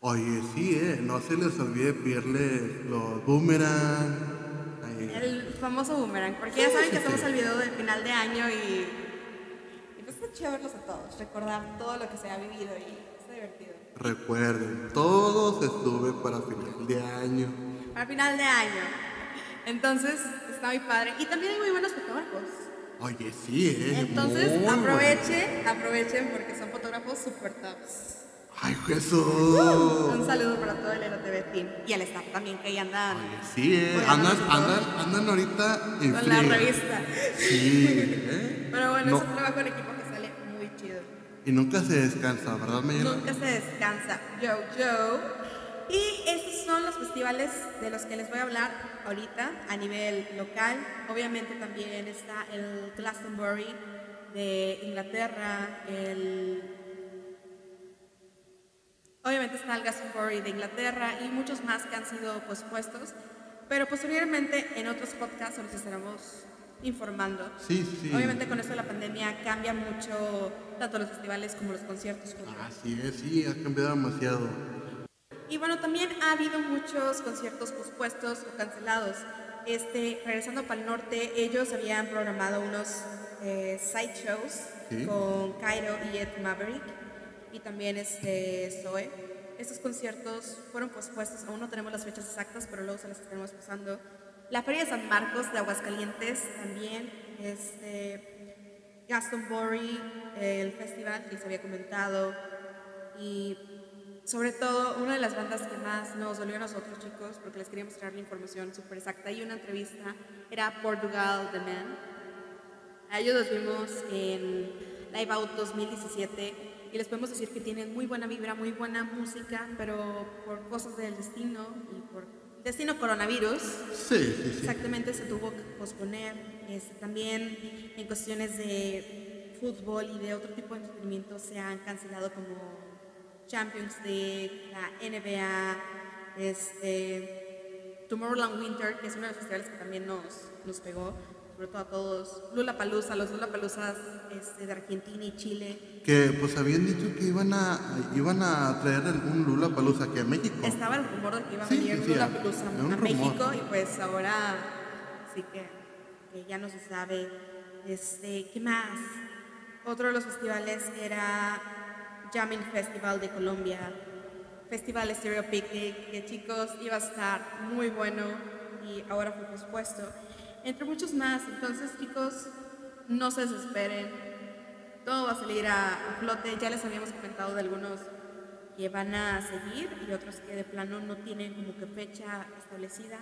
A: Oye, sí, ¿eh? No se les olvide pedirle los boomerang.
B: El famoso boomerang, porque ya saben que estamos al video del final de año y, y pues está chido verlos a todos, recordar todo lo que se ha vivido y está divertido.
A: Recuerden, todo se sube para final de año.
B: Para final de año. Entonces, está muy padre. Y también hay muy buenos fotógrafos.
A: Oye, sí, ¿eh?
B: Entonces, aprovechen, aprovechen porque son fotógrafos super tops.
A: ¡Ay, Jesús!
B: un saludo para todo el LTV Team y el staff también que ahí andan.
A: sí, eh. Andan, andan, andan ahorita
B: en Con la revista.
A: Sí, ¿eh?
B: Pero bueno, es un trabajo en equipo que sale muy chido.
A: Y nunca se descansa, ¿verdad, Mayela?
B: Nunca se descansa. Yo, yo. Y estos son los festivales de los que les voy a hablar ahorita a nivel local. Obviamente también está el Glastonbury de Inglaterra, el Obviamente está el Glastonbury de Inglaterra y muchos más que han sido pospuestos, pero posteriormente en otros podcasts los estaremos informando.
A: Sí, sí.
B: Obviamente con esto de la pandemia cambia mucho tanto los festivales como los conciertos.
A: Así es, sí, ha cambiado demasiado.
B: Y bueno, también ha habido muchos conciertos pospuestos o cancelados. Este, regresando para el norte, ellos habían programado unos eh, side shows con Cairo y Ed Maverick y también este Zoe. Estos conciertos fueron pospuestos, aún no tenemos las fechas exactas, pero luego se las estaremos pasando. La Feria de San Marcos de Aguascalientes también, este, Glastonbury, el festival que les había comentado, y sobre todo una de las bandas que más nos dolió a nosotros chicos, porque les quería mostrar la información súper exacta y una entrevista, era Portugal The Man. A ellos los vimos en Live Out 2017 y les podemos decir que tienen muy buena vibra, muy buena música, pero por cosas del destino y por destino coronavirus, exactamente se tuvo que posponer. Este, también en cuestiones de fútbol y de otro tipo de entretenimiento se han cancelado como Champions League, la NBA, este, Tomorrowland Winter, que es uno de los festivales que también nos, nos pegó sobre todo a todos, Lula Palusa, los Lula Paluzas este, de Argentina y Chile.
A: Que pues habían dicho que iban a, iban a traer un Lula Palusa aquí a México.
B: Estaba el rumor de que iba a venir Lula Palusa a México y pues ahora sí que, ya no se sabe. Este, ¿Qué más? Otro de los festivales era Jamming Festival de Colombia, Festival Stereo Picnic, que chicos iba a estar muy bueno y ahora fue pospuesto entre muchos más. Entonces, chicos, no se desesperen. Todo va a salir a, flote. Ya les habíamos comentado de algunos que van a seguir y otros que de plano no tienen como que fecha establecida.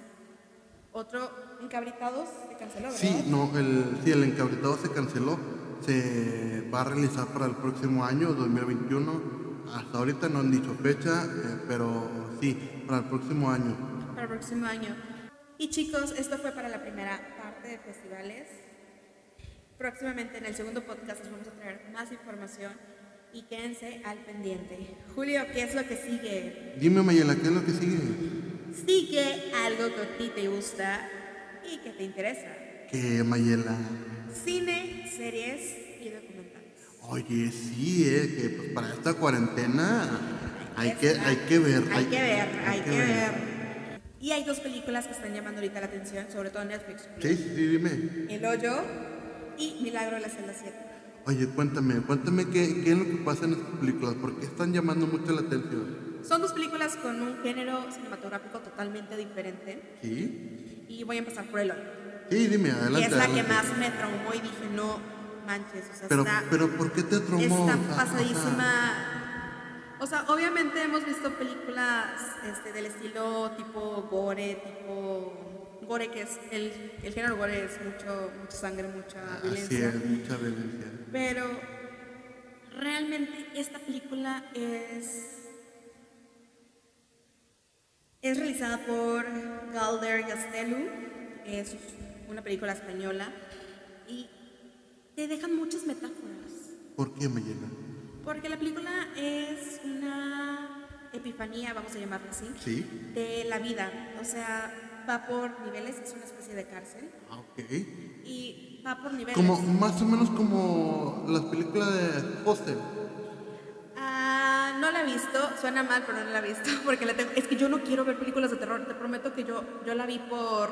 B: Otro, Encabritados, se canceló, ¿verdad?
A: Sí, no, el, sí, el Encabritado se canceló. Se va a realizar para el próximo año, 2021. Hasta ahorita no han dicho fecha, eh, pero sí, para el próximo año.
B: Para el próximo año. Y chicos, esto fue para la primera parte de festivales. Próximamente en el segundo podcast les vamos a traer más información y quédense al pendiente. Julio, ¿qué es lo que sigue?
A: Dime Mayela, ¿qué es lo que sigue?
B: Sigue algo que a ti te gusta y que te interesa.
A: ¿Qué, Mayela?
B: Cine, series y documentales.
A: Oye, sí, eh, que pues para esta cuarentena hay que, hay que ver.
B: Hay, que ver, hay, que, ver. Y hay dos películas que están llamando ahorita la atención, sobre todo en Netflix.
A: Sí, sí, dime.
B: El Hoyo y Milagro de la Celda 7.
A: Oye, cuéntame, cuéntame qué, qué es lo que pasa en estas películas, ¿por qué están llamando mucho la atención?
B: Son dos películas con un género cinematográfico totalmente diferente.
A: ¿Sí?
B: Y voy a empezar por el hoy.
A: Sí, dime,
B: Y
A: adelante.
B: es la que
A: adelante.
B: más me traumó y dije, no manches, o sea,
A: Pero,
B: está,
A: pero ¿por qué te traumó?
B: está
A: sea, o sea,
B: pasadísima. O sea, obviamente hemos visto películas este, del estilo tipo gore, tipo gore, que es el, el género gore es mucho, mucha sangre, mucha
A: Así
B: violencia.
A: es, mucha violencia.
B: Pero realmente esta película es es realizada por Galder Gastelu, es una película española y te deja muchas metáforas.
A: ¿Por qué me llena?
B: Porque la película es una epifanía, vamos a llamarlo así,
A: ¿Sí?
B: de la vida. O sea, va por niveles, es una especie de cárcel
A: Ah, ok.
B: y va por niveles.
A: Como, más o menos como las películas de Hostel.
B: Ah, no la he visto, suena mal, pero no la he visto, porque la tengo- es que yo no quiero ver películas de terror, te prometo que yo, yo la vi por,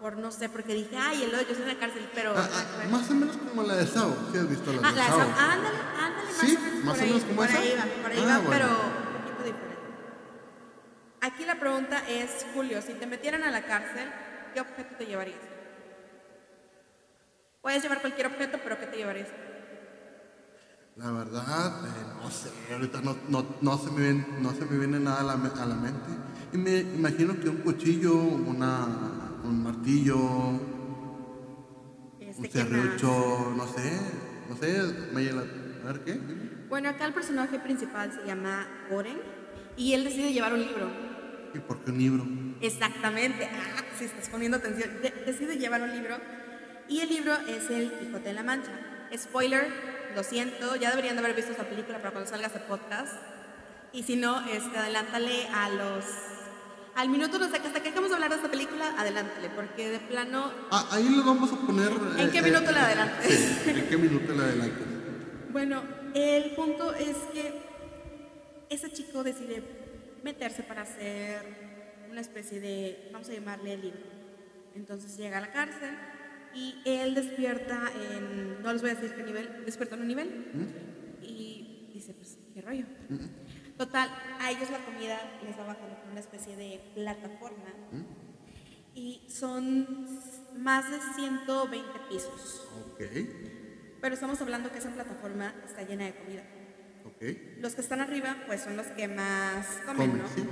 B: por no sé, porque dije, ay, el hoyo, en la cárcel, pero...
A: Ah, ah, más o menos como la de Sao. ¿Sí has visto la
B: Ah,
A: de Sao?
B: Ándale, más
A: Sí,
B: o menos por ahí,
A: como
B: por
A: esa.
B: ahí va, por ahí
A: Ah,
B: va,
A: bueno.
B: pero un poquito diferente. Aquí la pregunta es, Julio, si te metieran a la cárcel, ¿qué objeto te llevarías? Puedes llevar cualquier objeto, pero ¿qué te llevarías?
A: La verdad, eh, no sé, ahorita no, no, no, se me ven- no se me viene nada a la, me- a la mente. Y me imagino que un cuchillo, una, un martillo,
B: Este,
A: un serrucho, no sé, no sé, Mayela, a ver qué.
B: Bueno, acá el personaje principal se llama Oren y él decide llevar un libro.
A: ¿Y por qué un libro?
B: Exactamente. Ah, si estás poniendo atención. De- decide llevar un libro y el libro es El Quijote de la Mancha. Spoiler, lo siento, ya deberían de haber visto esta película para cuando salga este podcast. Y si no, este, adelántale a los... Al minuto, no sé, hasta que acabamos de hablar de esta película, adelántale, porque de plano
A: Ah, ahí le vamos a poner...
B: ¿En qué minuto le adelantes?
A: Sí, ¿en qué minuto le adelantes?
B: Bueno, el punto es que ese chico decide meterse para hacer una especie de, vamos a llamarle libro. Entonces llega a la cárcel y él despierta en, no les voy a decir qué nivel, despierta en un nivel y dice, pues, ¿qué rollo? Total, a ellos la comida les va bajando por una especie de plataforma y son más de 120 pisos.
A: Ok,
B: Pero estamos hablando que esa plataforma está llena de comida.
A: ok.
B: Los que están arriba, pues son los que más comen,
A: Come,
B: ¿no?
A: sí.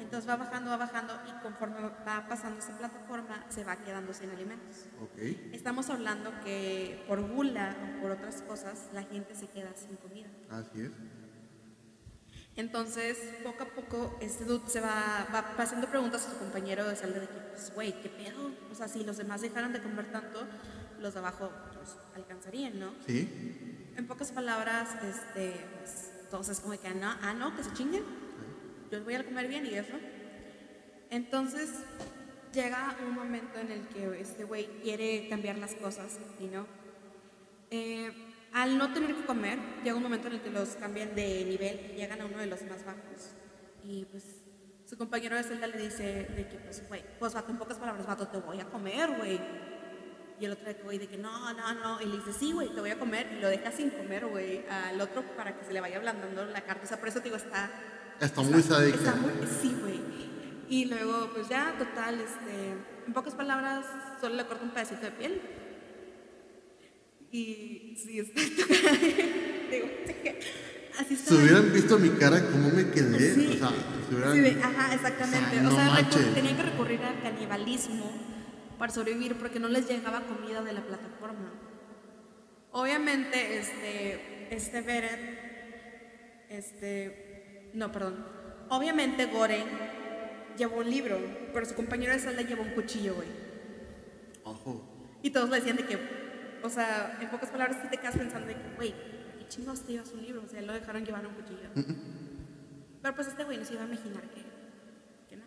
B: Entonces va bajando, va bajando y conforme va pasando esa plataforma, se va quedando sin alimentos.
A: Ok,
B: Estamos hablando que por gula o por otras cosas, la gente se queda sin comida.
A: así es.
B: Entonces, poco a poco, este dude se va, va, haciendo preguntas a su compañero de celda de que, pues, güey, ¿qué pedo? O sea, si los demás dejaran de comer tanto, los de abajo pues, alcanzarían, ¿no?
A: Sí,
B: En pocas palabras, este, pues, todos es como que, ah, no, ah, no, que se chinguen. Yo voy a comer bien y eso. Entonces, llega un momento en el que este güey quiere cambiar las cosas y no. Eh, al no tener que comer, llega un momento en el que los cambian de nivel y llegan a uno de los más bajos. Y pues su compañero de celda le dice de que, pues, güey, pues vato, en pocas palabras, vato, te voy a comer, güey. Y el otro de que, güey, de que no, no, no. Y le dice, sí, güey, te voy a comer. Y lo deja sin comer, güey, al otro para que se le vaya ablandando la carne. O sea, por eso te digo, está.
A: está muy sádica.
B: Está muy. Sí, güey. Y luego, pues ya, total, este. En pocas palabras, solo le corta un pedacito de piel. Y sí, está. digo, así está.
A: Si hubieran visto mi cara, cómo me quedé,
B: Sí.
A: o sea, si hubieran...
B: Sí, de- ajá, exactamente.
A: O sea,
B: O sea,
A: no
B: tenían que recurrir al canibalismo para sobrevivir porque no les llegaba comida de la plataforma. Obviamente, este, este Beren, este, no, perdón. Obviamente Goren llevó un libro, pero su compañero de celda llevó un cuchillo, güey.
A: Ojo,
B: Y todos le decían de que, o sea, en pocas palabras, tú te quedas pensando de que, güey, ¿qué chingados te llevas un libro? O sea, lo dejaron llevar un cuchillo. Pero pues este güey no se iba a imaginar que, que no.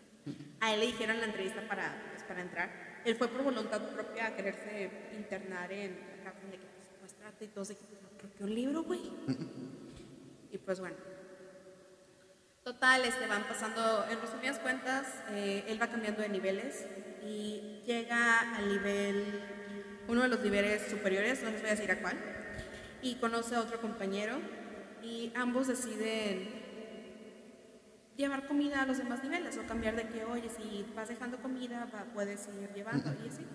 B: A él le dijeron la entrevista para, pues, para entrar. Él fue por voluntad propia a quererse internar en cárcel de que, pues, muéstrate y todos de que, ¿por qué un libro, güey? y pues bueno. Total, este, van pasando, en resumidas cuentas, eh, él va cambiando de niveles y llega al nivel, uno de los niveles superiores, no les voy a decir a cuál, y conoce a otro compañero y ambos deciden llevar comida a los demás niveles o cambiar de que, oye, si vas dejando comida, va- puedes seguir llevando y así.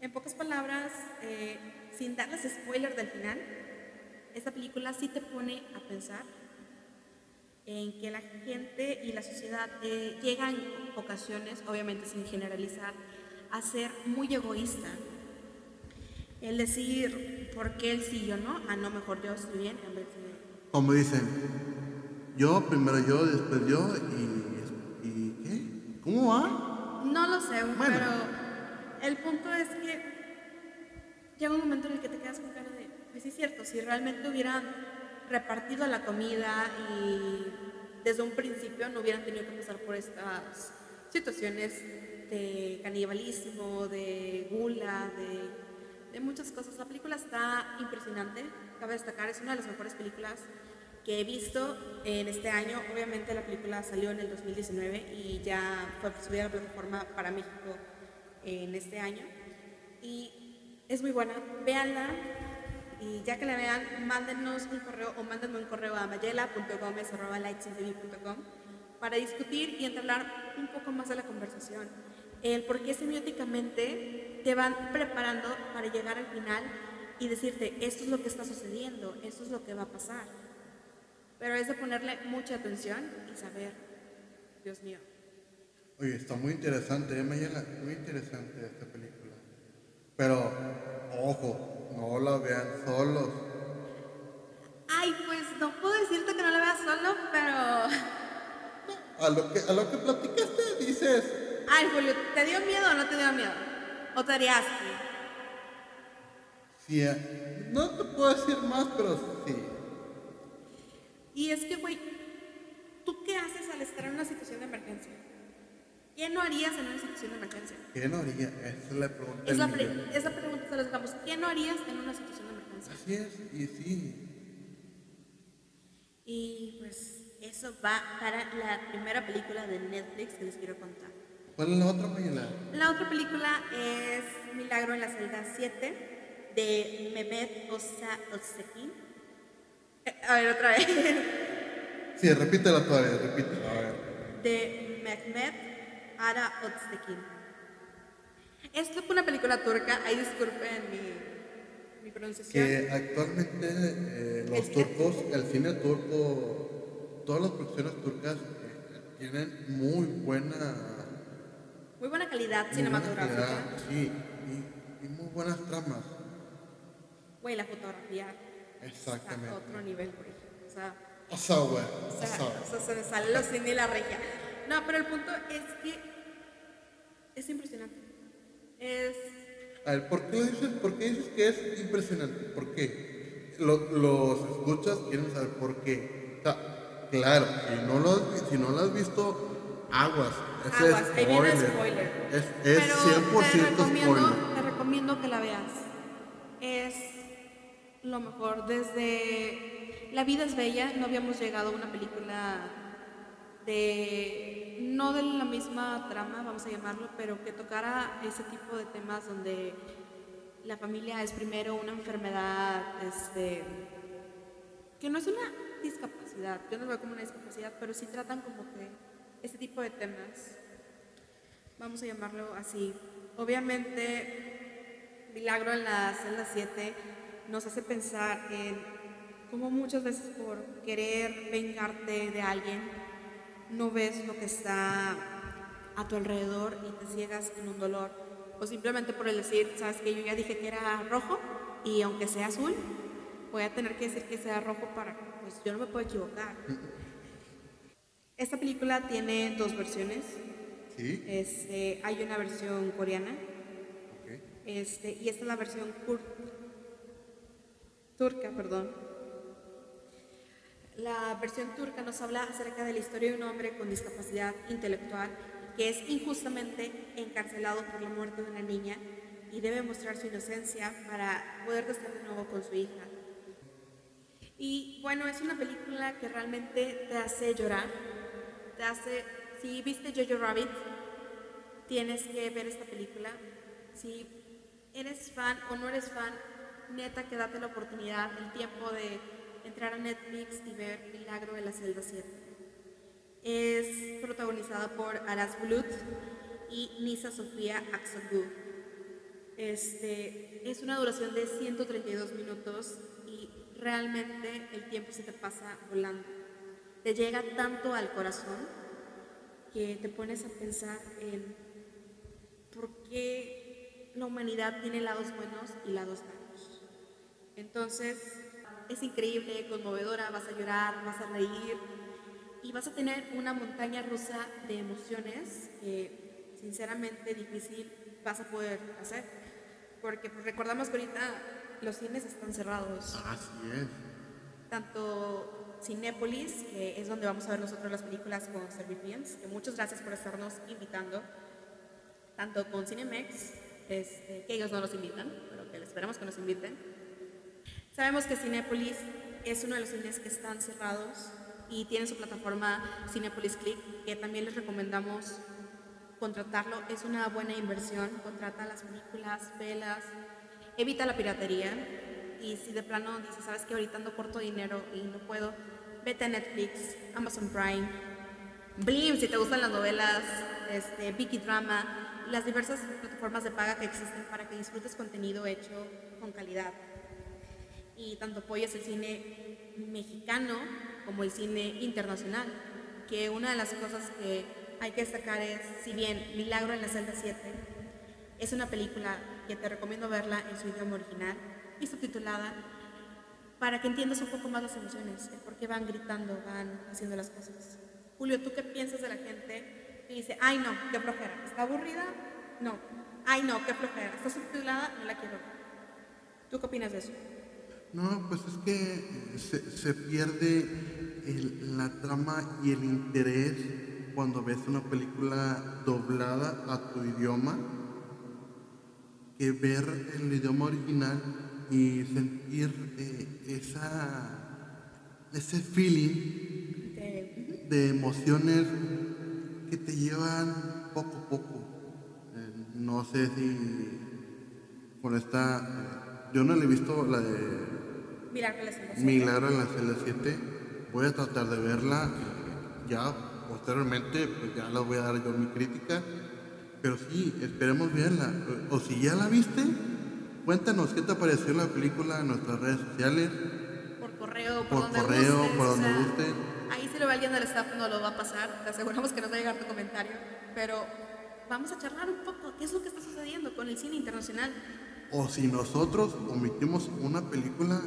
B: En pocas palabras, eh, sin darles spoiler del final, esta película sí te pone a pensar en que la gente y la sociedad eh, llega en ocasiones, obviamente sin generalizar, a ser muy egoísta. El decir, ¿por qué él sí y yo no? Ah, no, mejor yo estoy bien en vez de...
A: Como dicen, yo, primero yo, después yo y... ¿Y qué? ¿Cómo va?
B: No lo sé,
A: Bueno.
B: pero el punto es que llega un momento en el que te quedas con cara de, pues sí es cierto, si realmente hubieran repartido la comida y desde un principio no hubieran tenido que pasar por estas situaciones de canibalismo, de gula, de, de muchas cosas. La película está impresionante, cabe destacar, es una de las mejores películas que he visto en este año. Obviamente la película salió en el 2019 y ya fue subida a la plataforma para México en este año. Y es muy buena, véanla y ya que la vean, mándenos un correo o mándenme un correo a mayela.gomez.com para discutir y entablar un poco más de la conversación. El por qué semióticamente te van preparando para llegar al final y decirte, esto es lo que está sucediendo, esto es lo que va a pasar. Pero es de ponerle mucha atención y saber, Dios mío.
A: Oye, está muy interesante, ¿eh, Mayela? Muy interesante esta película. Pero, ojo, no la vean solos.
B: Ay, pues no puedo decirte que no la veas solo, pero...
A: A lo que, a lo que platicaste dices,
B: Ay, Julio, ¿te dio miedo o no te dio miedo? ¿O te harías?
A: sí, eh, no te puedo decir más, pero sí.
B: Y es que, güey, ¿tú qué haces al estar en una situación de emergencia? ¿Qué no harías en una situación de emergencia?
A: ¿Qué no haría? Esa es la pregunta.
B: Es la, pre- es la pregunta que les dejamos. ¿Qué no harías en una situación de emergencia?
A: Así es, y sí.
B: Y pues eso va para la primera película de Netflix que les quiero contar.
A: ¿Cuál es la otra, Mayela?
B: La otra película es Milagro en la celda 7 de Mehmet Osa Osekin. A ver, otra vez.
A: Sí, repítela todavía, repítela, a ver.
B: de Mehmet Ara Öztekin. Esto fue una película turca, ahí disculpen mi, mi pronunciación.
A: Que actualmente eh, los
B: ¿El qué?
A: turcos, el cine turco, todas las producciones turcas eh, tienen muy buena,
B: Muy buena calidad
A: muy buena
B: cinematográfica.
A: calidad, sí, y, y muy buenas tramas.
B: Güey, la fotografía
A: Exactamente.
B: a otro nivel, güey. O sea,
A: O sea, güey,
B: o sea, o sea, se me sale los cine y la regia. No, pero el punto es que es impresionante. Es
A: A ver, ¿por qué dices, por qué dices que es impresionante? ¿Por qué? Lo- los escuchas quieren saber por qué. O sea, claro, si no lo si no lo has visto, aguas. Ese
B: Aguas, ahí viene
A: spoiler.
B: spoiler.
A: Es, es
B: Pero
A: 100%
B: te recomiendo,
A: spoiler.
B: te recomiendo que la veas. Es lo mejor. Desde La vida es bella no habíamos llegado a una película de no de la misma trama, vamos a llamarlo, pero que tocara ese tipo de temas donde la familia es primero una enfermedad, este, que no es una discapacidad, yo no lo veo como una discapacidad, pero sí tratan como que este tipo de temas vamos a llamarlo así. Obviamente, Milagro en la celda 7 nos hace pensar en cómo muchas veces por querer vengarte de alguien, no ves lo que está a tu alrededor y te ciegas en un dolor. O simplemente por el decir, sabes que yo ya dije que era rojo y aunque sea azul, voy a tener que decir que sea rojo para, pues yo no me puedo equivocar. Esta película tiene dos versiones.
A: ¿Sí?
B: Este, hay una versión coreana
A: Ok.
B: este, y esta es la versión kur- turca, perdón. La versión turca nos habla acerca de la historia de un hombre con discapacidad intelectual que es injustamente encarcelado por la muerte de una niña y debe mostrar su inocencia para poder estar de nuevo con su hija. Y bueno, es una película que realmente te hace llorar, te hace, si viste Jojo Rabbit, tienes que ver esta película. Si eres fan o no eres fan neta que date la oportunidad, el tiempo de entrar a Netflix y ver Milagro de la Celda 7. Es protagonizada por Aras Bulut y Nisa Sofía Axelwood. Este, es una duración de 132 minutos y realmente el tiempo se te pasa volando. Te llega tanto al corazón que te pones a pensar en por qué la humanidad tiene lados buenos y lados malos. Entonces, es increíble, conmovedora, vas a llorar, vas a reír y vas a tener una montaña rusa de emociones que sinceramente difícil vas a poder hacer. Porque pues, recordamos que ahorita los cines están cerrados.
A: Así es.
B: Tanto Cinépolis, que es donde vamos a ver nosotros las películas con Servifiens, que muchas gracias por estarnos invitando, tanto con Cinemex, este, que ellos no nos invitan, pero que esperamos que nos inviten. Sabemos que Cinépolis es uno de los cines que están cerrados y tiene su plataforma Cinepolis Click, que también les recomendamos contratarlo. Es una buena inversión, contrata las películas, velas, evita la piratería y si de plano dices, sabes que ahorita ando corto dinero y no puedo, vete a Netflix, Amazon Prime, Blim si te gustan las novelas, este, Vicky Drama, las diversas plataformas de paga que existen para que disfrutes contenido hecho con calidad. Y tanto apoyes el cine mexicano como el cine internacional, que una de las cosas que hay que destacar es, si bien Milagro en la celda 7 es una película que te recomiendo verla en su idioma original y subtitulada, para que entiendas un poco más las emociones, el por qué van gritando, van haciendo las cosas. Julio, ¿tú qué piensas de la gente que dice, ay no, qué flojera, está aburrida? No, ay no, qué flojera, está subtitulada, no la quiero. ¿Tú qué opinas de eso?
A: No, pues es que se, se pierde el- la trama y el interés cuando ves una película doblada a tu idioma que ver el idioma original y sentir eh, esa, ese feeling de emociones que te llevan poco a poco. Eh, no sé si con esta... eh, yo no le he visto la de
B: Milagro en la celda 7.
A: Milagro en la celda 7. Voy a tratar de verla. Ya posteriormente, pues ya les voy a dar yo mi crítica. Pero sí, esperemos verla. O si ya la viste, cuéntanos qué te pareció la película en nuestras redes sociales.
B: por correo, por,
A: Por
B: donde
A: correo,
B: gustes,
A: por
B: o
A: donde
B: sea,
A: guste.
B: Ahí si lo ve alguien del staff no lo va a pasar, te aseguramos que nos va a llegar tu comentario, pero vamos a charlar un poco, ¿qué es lo que está sucediendo con el cine internacional?
A: O si nosotros omitimos una película,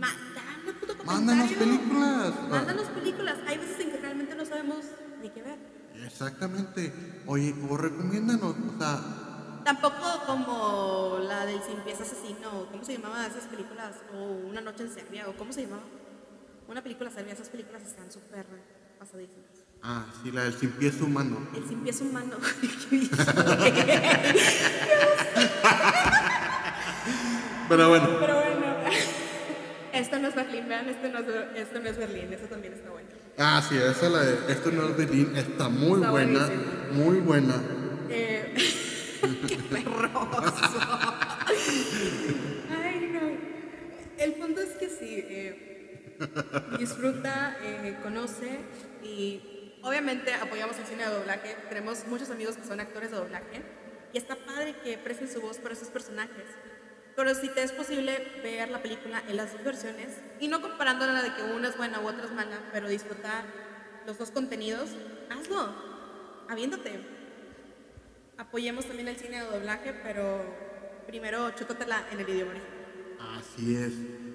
B: Mándanos puto comentario.
A: mándanos películas.
B: Mándanos películas, hay veces en que realmente no sabemos ni qué ver.
A: Exactamente. Oye, o recomiéndanos, o sea,
B: Tampoco como la del Sin Pies Asesino, ¿cómo se llamaba esas películas? O Una Noche en Serbia, o ¿cómo se llamaba? Una película serbia, esas películas están súper pasadísimas.
A: ah, sí, la del sin pies humano.
B: El sin pies humano.
A: Pero bueno,
B: Pero bueno, esto no es Berlín, vean, esto no es, esto no es Berlín, eso también está bueno.
A: ah, sí, esa la de Esto no es Berlín, está muy
B: Está
A: buena, muy buena.
B: Eh, ¡Qué perroso! Ay, no. El punto es que sí, eh, disfruta, eh, conoce y obviamente apoyamos el cine de doblaje. Tenemos muchos amigos que son actores de doblaje y está padre que presten su voz por esos personajes. Pero si te es posible ver la película en las dos versiones y no comparándola de que una es buena u otra es mala, pero disfrutar los dos contenidos, hazlo, aviéntate apoyemos también el cine de doblaje, pero primero chútatela en el idioma original.
A: Así es.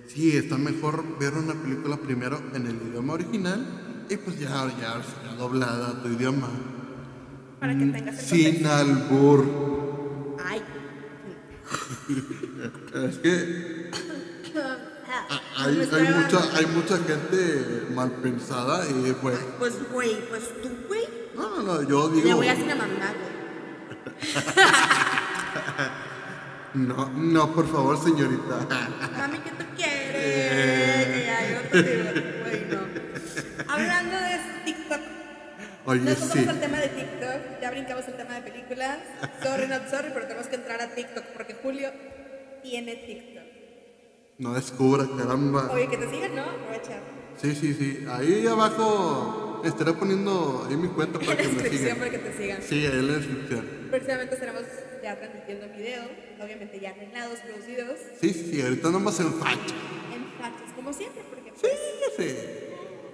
A: Sí, está mejor ver una película primero en el idioma original y pues ya, ya, ya doblada a tu idioma.
B: Para que tengas el
A: Sin
B: contexto.
A: albur.
B: Ay.
A: Es que hay, hay, mucha, hay mucha gente mal pensada y pues...
B: Pues, güey, pues tú, güey.
A: No, no, no, yo digo...
B: Le voy a decir a mamá, güey.
A: No, no, por favor, señorita.
B: Mami, ¿qué tú quieres? Que ya, yo te digo, güey, no. Hablando de TikTok.
A: Oye,
B: tocamos
A: sí.
B: el tema de TikTok, ya brincamos el tema de películas. Sorry, not sorry, pero entrar a TikTok porque Julio tiene TikTok.
A: No descubra, caramba.
B: Oye, que te sigan, ¿no? Aprovecha.
A: Sí, sí, sí. Ahí abajo estaré poniendo ahí mi cuenta para
B: En la
A: que me
B: descripción
A: sigan.
B: para que te sigan.
A: Sí, ahí en la descripción.
B: Próximamente estaremos ya transmitiendo en video, obviamente ya arreglados, producidos,
A: Sí, sí, sí, ahorita nomás en facha.
B: en fachas, como siempre, porque
A: Sí,
B: pues,
A: sí.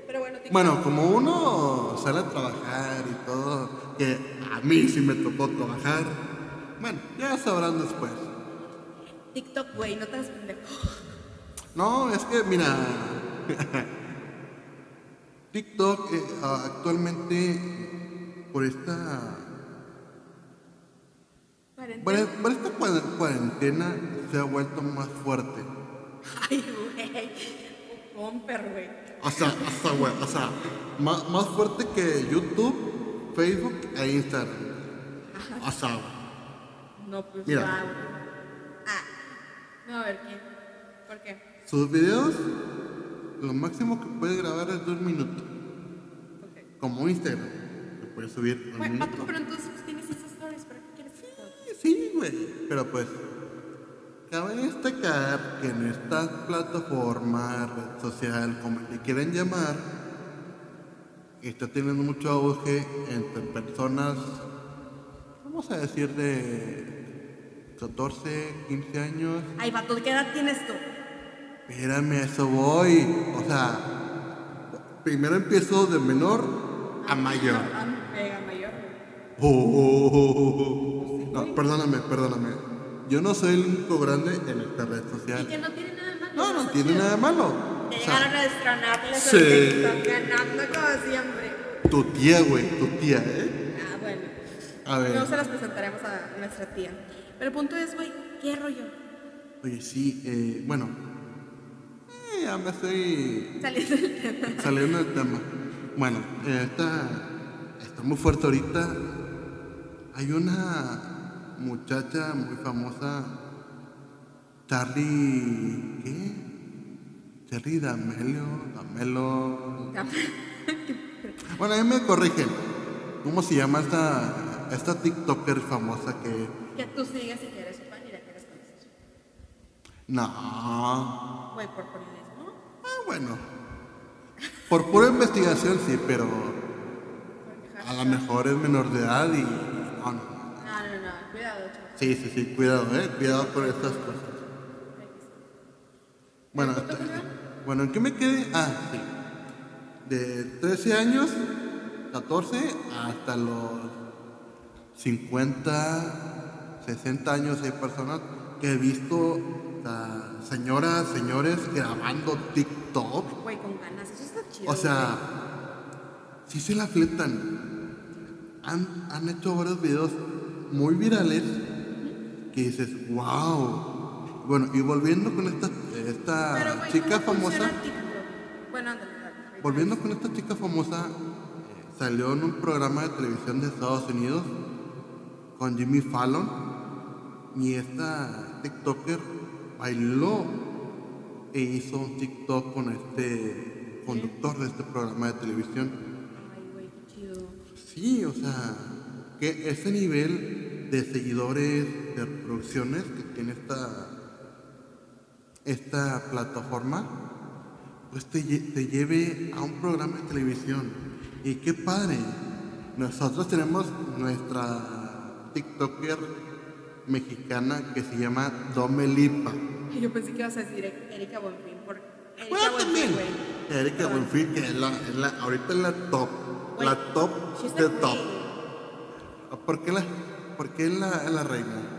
B: pero bueno, TikTok,
A: Bueno, como uno sale a trabajar y todo, que a mí sí me tocó trabajar, bueno, ya sabrán después.
B: TikTok, güey, no te hagas pendejo.
A: No, es que, mira, TikTok eh, actualmente, por esta,
B: Cuarentena.
A: por, esta cua- cuarentena, se ha vuelto más fuerte.
B: Ay, güey, pomper, güey.
A: O sea, o sea, güey, o sea, más, más fuerte que YouTube, Facebook e Instagram. O sea,
B: No, pues,
A: Mira.
B: guau. Ah, no, a ver, ¿quién? ¿Por qué?
A: sus videos, lo máximo que puede grabar es dos minutos.
B: Ok.
A: Como Instagram, que puede subir un
B: Bueno,
A: minuto.
B: pero entonces pues, tienes esas stories, ¿para qué quieres TikTok?
A: Sí, güey. Pero pues, cabe destacar que en esta plataforma, red social, como le quieran llamar, está teniendo mucho auge entre personas, vamos a decir, de 14, 15 años.
B: Ay, vato, ¿qué edad tienes tú?
A: Espérame, a eso voy. O sea, primero empiezo de menor a mayor.
B: Ah, mega mayor, güey.
A: Oh, no, perdóname, perdóname. Yo no soy el único grande en esta red
B: Y
A: social.
B: que no tiene nada de malo.
A: No, no tiene nada de malo.
B: Que
A: O
B: llegaron
A: sea,
B: a destronarles
A: sí.
B: TikTok ganando como siempre.
A: tu tía, güey, tu tía, ¿eh?
B: Ah, bueno.
A: A ver.
B: No se las presentaremos a nuestra tía. Pero el punto es, güey, ¿qué rollo?
A: Oye, sí, eh, bueno. Eh, ya me estoy
B: Saliendo del tema.
A: saliendo del tema. Bueno, eh, está, está muy fuerte ahorita. Hay una muchacha muy famosa, Charlie, ¿qué? Charlie D'Amelio, D'Amelo. Bueno, ahí me corrigen. ¿Cómo se llama esta, esta TikToker famosa que...
B: Que tú sigas y que eres su fan y la quieres conocer.
A: No.
B: Güey, por polinesmo.
A: Ah, bueno. Por pura investigación sí, pero a lo mejor es menor de edad y... No, no, no.
B: No, no, no. Cuidado, chaval.
A: Sí, sí, sí, cuidado, eh. Cuidado con estas cosas. Bueno, bueno, ¿en qué me quedé? Ah, sí. De 13 años, 14, hasta los 50, 60 años hay personas que he visto señoras, señores grabando TikTok.
B: Güey, con ganas. Eso está chido.
A: O sea, sí se la fletan. Han, han hecho varios videos muy virales que dices, wow. Bueno, y volviendo con esta, esta
B: güey. Pero, güey,
A: chica
B: ¿cómo
A: famosa?
B: Bueno, ándale, dale.
A: volviendo con esta chica famosa, eh, salió en un programa de televisión de Estados Unidos con Jimmy Fallon y esta TikToker bailó e hizo un TikTok con este conductor de este programa de televisión. Sí, o sea, que ese nivel de seguidores, de reproducciones que tiene esta, esta plataforma, pues te, te lleve a un programa de televisión. Y qué padre. Nosotros tenemos nuestra TikToker mexicana que se llama Domelipa.
B: Yo pensé que ibas a decir Erika Buenfil. Por Erika
A: Bueno, también. Erika Buenfil, que es la, es la- ahorita es la top. La top de top. ¿Por qué la, por qué la, la reina?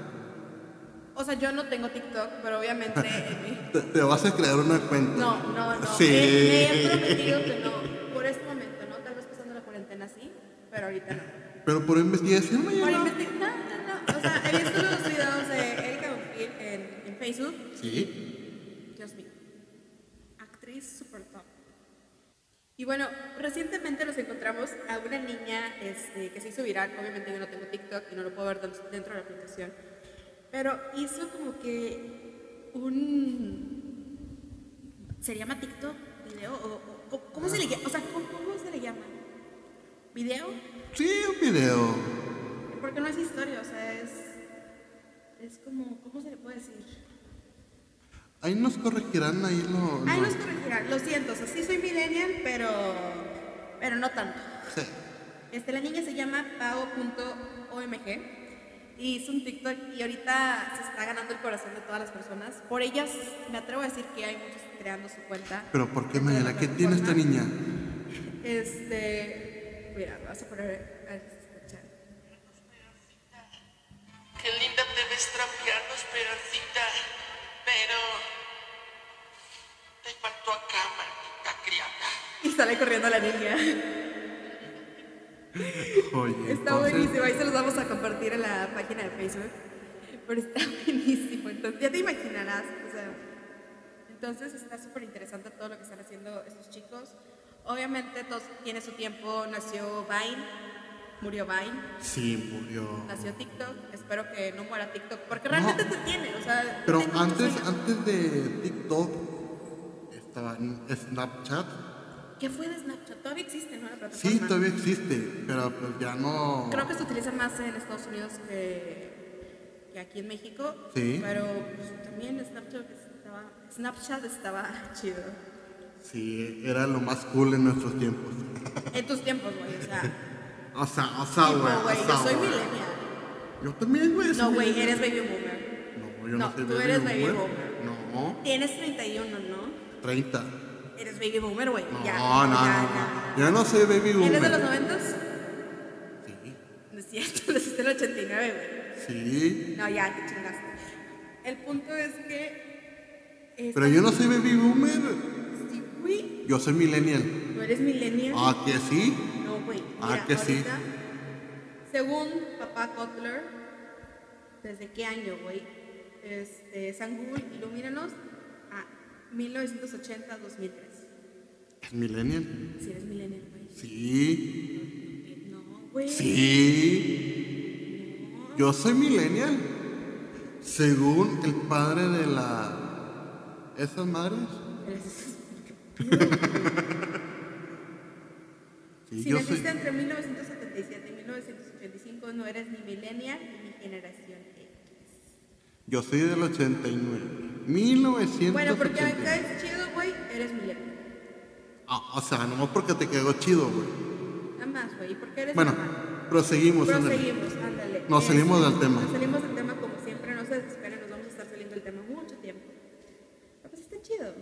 B: O sea, yo no tengo TikTok, pero obviamente en mi...
A: Te, te vas a crear una cuenta.
B: No, no, no.
A: Sí.
B: Me, me he prometido que no. Por este momento, ¿no? Tal vez pasando la cuarentena sí, pero ahorita no.
A: Pero por investigación,
B: Por. No, no, no. O sea, he visto los videos de Erika Buenfil en, en Facebook.
A: Sí.
B: Dios mío. Actriz super top. Y bueno, recientemente nos encontramos a una niña este, que se hizo viral. Obviamente yo no tengo TikTok y no lo puedo ver dentro de la aplicación. Pero hizo como que un... ¿Se llama TikTok? ¿Video? ¿O, o- o- cómo se le llama? O sea, ¿cómo, cómo se le llama? ¿Video?
A: Sí, un video.
B: Porque no es historia, o sea, es... Es como... ¿Cómo se le puede decir?
A: Ahí nos corregirán, ahí lo...
B: Ahí nos corregirán. Lo siento, o sea, sí soy millennial, pero, pero no tanto.
A: Sí.
B: Este, la niña se llama pao.omg y hizo un TikTok y ahorita se está ganando el corazón de todas las personas. Por ellas me atrevo a decir que hay muchos creando su cuenta.
A: Pero ¿por qué, Mayela? ¿Qué tiene esta niña?
B: Este, mira, vas a poner sale corriendo la niña.
A: Oye,
B: Está
A: entonces-
B: buenísimo, ahí se los vamos a compartir en la página de Facebook. Pero está buenísimo, entonces ya te imaginarás. O sea, entonces está súper interesante todo lo que están haciendo estos chicos. Obviamente todo tiene su tiempo, nació Vine, murió Vine,
A: Sí, murió.
B: nació TikTok. Espero que no muera TikTok, porque realmente te tiene, o sea,
A: Pero antes, antes de TikTok estaba en Snapchat.
B: ¿Qué fue de Snapchat? Todavía existe, ¿no? La plataforma.
A: Sí, todavía existe, pero pues ya no.
B: Creo que se utiliza más en Estados Unidos que, que aquí en México.
A: Sí.
B: Pero pues, también Snapchat estaba, Snapchat estaba chido.
A: Sí, era lo más cool en nuestros tiempos.
B: En tus tiempos, güey. O sea,
A: O sea, o sea, güey. o
B: yo
A: sea,
B: soy
A: güey.
B: millennial.
A: Yo también, güey.
B: No,
A: soy
B: güey, eres baby boomer.
A: No, yo no,
B: No,
A: soy
B: tú
A: baby
B: eres baby
A: boomer. No,
B: Tienes 31, ¿no?
A: 30.
B: Eres baby boomer, güey.
A: No,
B: ya,
A: no, no,
B: ya,
A: no.
B: ya.
A: Yo no soy baby boomer.
B: ¿Eres de los 90?
A: Sí.
B: No es cierto, naciste en el 89, güey.
A: Sí.
B: No, ya, te chingaste. El punto es que...
A: Pero yo no soy baby boomer.
B: Sí, güey.
A: Yo soy millennial.
B: ¿No eres millennial?
A: Ah, que sí.
B: No, güey.
A: Ah, que sí.
B: Según papá Kotler, ¿desde qué año, güey? Este, San Google, ilumínanos a 1980-2003.
A: ¿Es millennial?
B: Si eres millennial, güey.
A: Sí.
B: No, güey.
A: Sí. Yo soy millennial. Según el padre de la. ¿Esas madres? Sí,
B: Si
A: yo
B: naciste
A: soy.
B: entre 1977 y 1985, no eres ni millennial ni generación X.
A: Yo soy del 89. 1989.
B: Bueno, porque acá es chido, güey, eres millennial.
A: Ah, o sea, nomás porque te quedó chido, güey.
B: Nada más, güey, porque eres
A: Bueno,
B: normal.
A: proseguimos. ándale.
B: Proseguimos, ándale.
A: Nos salimos del tema.
B: Nos salimos del tema como siempre, no se desesperen, nos vamos a estar saliendo del tema mucho tiempo. Pero pues está chido.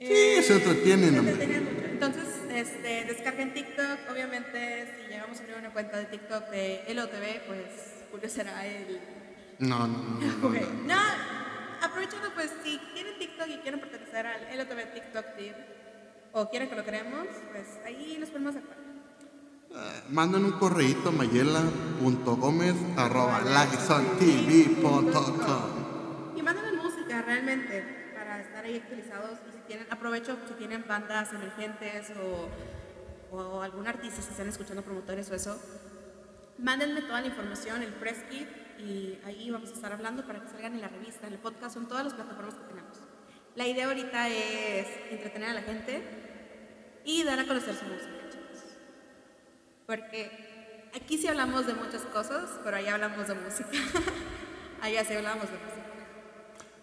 A: Sí, se entretienen,
B: se entretienen mucho. Entonces, este, descarguen TikTok. Obviamente, si llegamos a abrir una cuenta de TikTok de LOTV, pues Julio será el.
A: No, no, no. no,
B: Ok.
A: no.
B: No, aprovechando, pues, si tienen TikTok y quieren pertenecer al LOTV TikTok Team, o quieren que lo creemos, pues ahí nos ponemos de acuerdo.
A: Eh, Mandan un correíto a mayela.gómez arroba.
B: Y mándenme música realmente para estar ahí actualizados. Y si tienen, aprovecho si tienen bandas emergentes o, o algún artista si están escuchando promotores o eso, mándenme toda la información, el press kit y ahí vamos a estar hablando para que salgan en la revista, en el podcast, en todas las plataformas que tenemos. La idea ahorita es entretener a la gente y dar a conocer su música, chicos. Porque aquí sí hablamos de muchas cosas, pero allá hablamos de música. allá sí hablamos de música.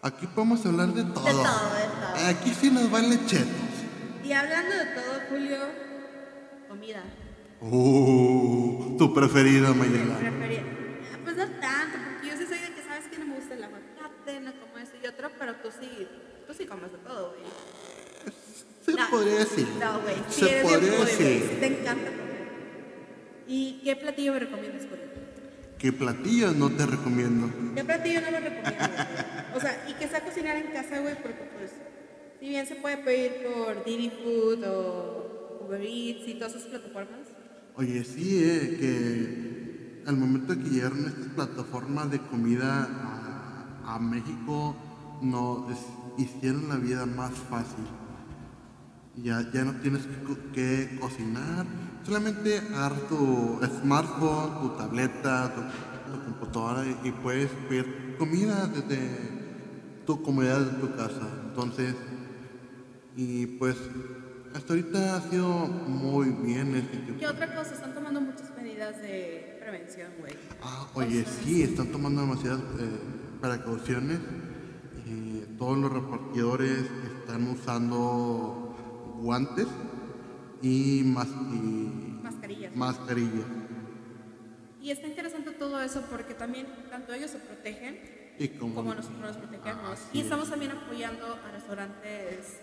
A: Aquí podemos hablar de todo.
B: De todo, de todo.
A: Aquí sí nos vale chetos.
B: Y hablando de todo, Julio, comida.
A: Uh, tu preferido,
B: Me
A: Mayela.
B: prefería. ah, Pues no tanto, porque yo sí soy de que sabes que no me gusta el aguacate, no como esto y otro, pero tú sí, tú sí comes de todo, güey.
A: Se
B: No.
A: podría decir.
B: No, güey, sí
A: Se
B: bien
A: podría decir.
B: sí te encanta. ¿Y qué platillo me recomiendas, Julio?
A: ¿Qué platillos no te recomiendo?
B: ¿Qué platillo no me recomiendas? güey? O sea, y que sea cocinar en casa, güey, porque pues, si bien se puede pedir por Didi Food o Uber Eats y todas esas plataformas,
A: Oye, sí, eh, que al momento de que llegaron estas plataformas de comida a, a México, nos hicieron la vida más fácil. Ya, ya no tienes que, que cocinar, solamente agarras tu smartphone, tu tableta, tu, tu computadora y, y puedes pedir comida desde tu comodidad de tu casa. Entonces, y pues hasta ahorita ha sido muy bien este tipo.
B: ¿qué otra cosa? Están tomando muchas medidas de prevención, güey.
A: Ah, oye, sí, están tomando demasiadas eh, precauciones. eh, todos los repartidores están usando guantes y, mas- y
B: Mascarillas.
A: mascarillas.
B: Y está interesante todo eso porque también tanto ellos se protegen
A: Y como,
B: como nosotros nos protegemos.
A: Así
B: Y
A: es.
B: estamos también apoyando a restaurantes.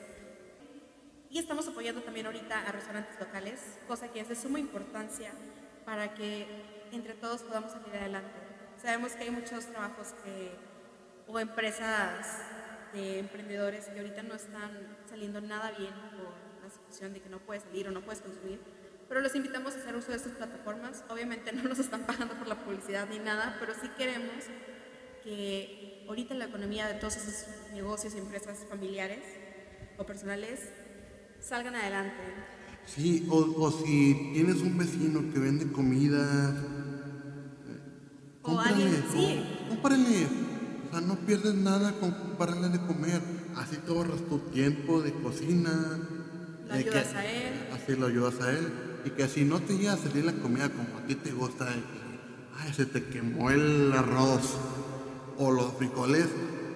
B: Y estamos apoyando también ahorita a restaurantes locales, cosa que es de suma importancia para que entre todos podamos salir adelante. Sabemos que hay muchos trabajos que, o empresas de emprendedores que ahorita no están saliendo nada bien por de que no puedes salir o no puedes consumir. Pero los invitamos a hacer uso de estas plataformas. Obviamente no nos están pagando por la publicidad ni nada, pero sí queremos que ahorita la economía de todos esos negocios y empresas familiares o personales salgan adelante.
A: Sí, o, o si tienes un vecino que vende comida,
B: O alguien, sí.
A: cómprale. O sea, no pierdes nada con comprarle de comer. Así te ahorras tu tiempo de cocina.
B: Lo
A: de
B: ayudas a él.
A: Así lo ayudas a él. Y que si no te llega a salir la comida como a ti te gusta, ay, se te quemó el arroz o los frijoles,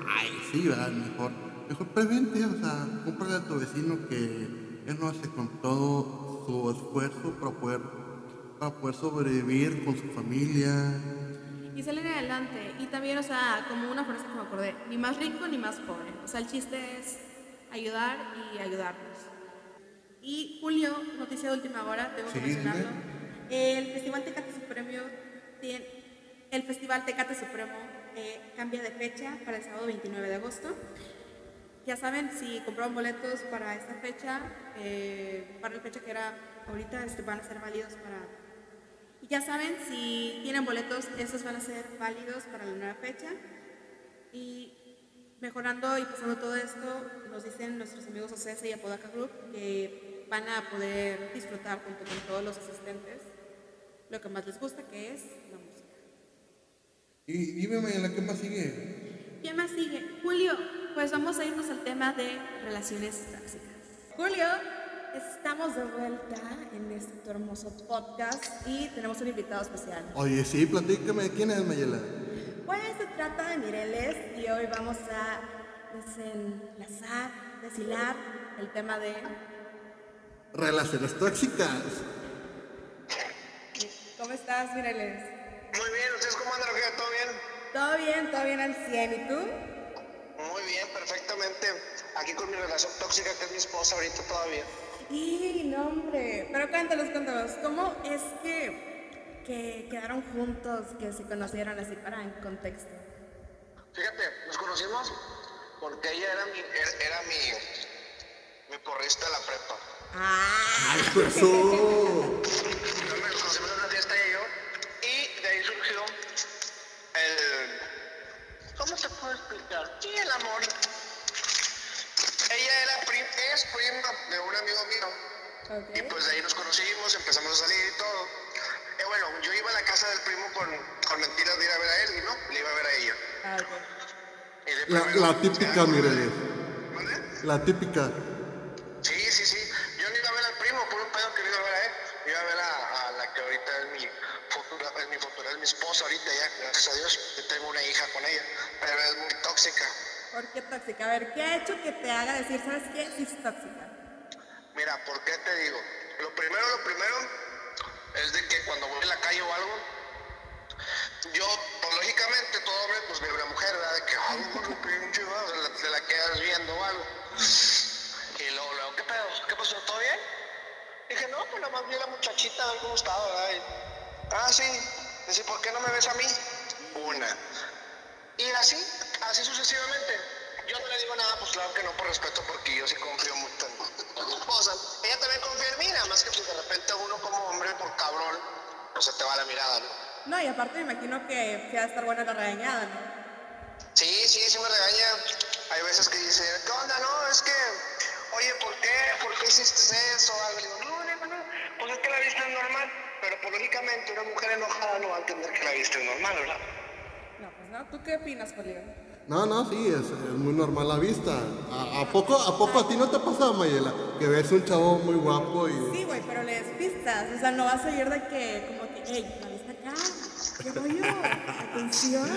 A: ay, sí, va, mejor. Mejor prevente, o sea, cómprale a tu vecino que él no hace con todo su esfuerzo para poder, para poder sobrevivir con su familia.
B: Y salen adelante. Y también, o sea, como una frase que me acordé, ni más rico ni más pobre. O sea, el chiste es ayudar y ayudarnos. Y Julio, noticia de última hora, tengo que
A: Sí,
B: mencionarlo. El Festival Tecate Supremo tiene, el Festival Tecate Supremo eh, cambia de fecha para el sábado 29 de agosto. Ya saben, si compraron boletos para esta fecha, eh, para la fecha que era ahorita, este, van a ser válidos para y ya saben, si tienen boletos, esos van a ser válidos para la nueva fecha. Y mejorando y pasando todo esto, nos dicen nuestros amigos OCS y Apodaca Group que van a poder disfrutar junto con todos los asistentes lo que más les gusta, que es la música.
A: Y dime, Mayela, ¿qué más sigue?
B: ¿Qué más sigue? Julio, pues vamos a irnos al tema de relaciones tóxicas. Julio, estamos de vuelta en este hermoso podcast y tenemos un invitado especial.
A: Oye, sí, platícame, ¿quién es Mayela?
B: Pues se trata de Mireles y hoy vamos a desenlazar, deshilar el tema de...
A: Relaciones tóxicas.
B: ¿Cómo estás, Mireles?
C: Muy bien, ¿ustedes cómo andan? ¿Todo bien?
B: Todo bien, todo bien al 100. ¿Y tú?
C: Muy bien, perfectamente. Aquí con mi relación tóxica, que es mi esposa ahorita todavía.
B: Y no, hombre. Pero cuéntanos, cuéntanos, ¿cómo es que, que quedaron juntos, que se conocieron así para en contexto?
C: Fíjate, nos conocimos porque ella era mi, era, era mi, mi porrista de la prepa.
B: ¡Ah!
A: ¡Ay, eso!
C: Entonces nos conocimos en una fiesta ella y yo, y de ahí surgió el... ¿Cómo te puedo explicar? Sí, el amor. Ella era prim- es prima de un amigo mío. Y pues de ahí nos conocimos, empezamos a salir y todo. Eh, bueno, yo iba a la casa del primo con, con mentiras de ir a ver a él y no, le iba a ver a ella.
B: Ah,
A: La, típica, Mireles.
C: ¿Mande?
A: La típica.
C: Tóxica.
B: ¿Por qué tóxica? A ver, ¿qué ha hecho que te haga decir, ¿sabes qué? Sí es tóxica.
C: Mira, ¿por qué te digo? Lo primero, lo primero es de que cuando voy en la calle o algo, yo, pues, lógicamente, todo hombre, pues ve a una mujer, ¿verdad? De que, qué pinche. Se la, quedas viendo o algo. Y luego, luego, ¿qué pedo? ¿Qué pasó? ¿Todo bien? Dije, no, pues nada más vi a la muchachita a ver cómo estaba, ¿verdad? Y, ah, sí. Dice, ¿por qué no me ves a mí? Una. Y así, así sucesivamente. Yo no le digo nada, pues claro que no por respeto, porque yo sí confío mucho en mi esposa. Ella también confía en mí, nada más que pues de repente uno como hombre, por cabrón, pues se te va la mirada, ¿no?
B: No, y aparte me imagino que se va a estar buena la regañada, ¿no?
C: Sí, sí, sí me regaña. Hay veces que dice, ¿qué onda? No, es que, oye, ¿por qué? ¿Por qué hiciste eso? Digo, no, no, no, pues es que la vista es normal. Pero pues, lógicamente una mujer enojada no va a entender que la vista es normal, ¿verdad?
B: No, pues no. ¿Tú qué opinas, Julio?
A: No, no, sí, es, muy normal la vista. ¿A, poco, ¿A poco a ti no te ha pasado, Mayela? Que ves un chavo muy guapo y...
B: Sí, güey, pero le des pistas. O sea, no vas a ir de que, como que, hey, la vista acá. ¿Qué rollo? Atención.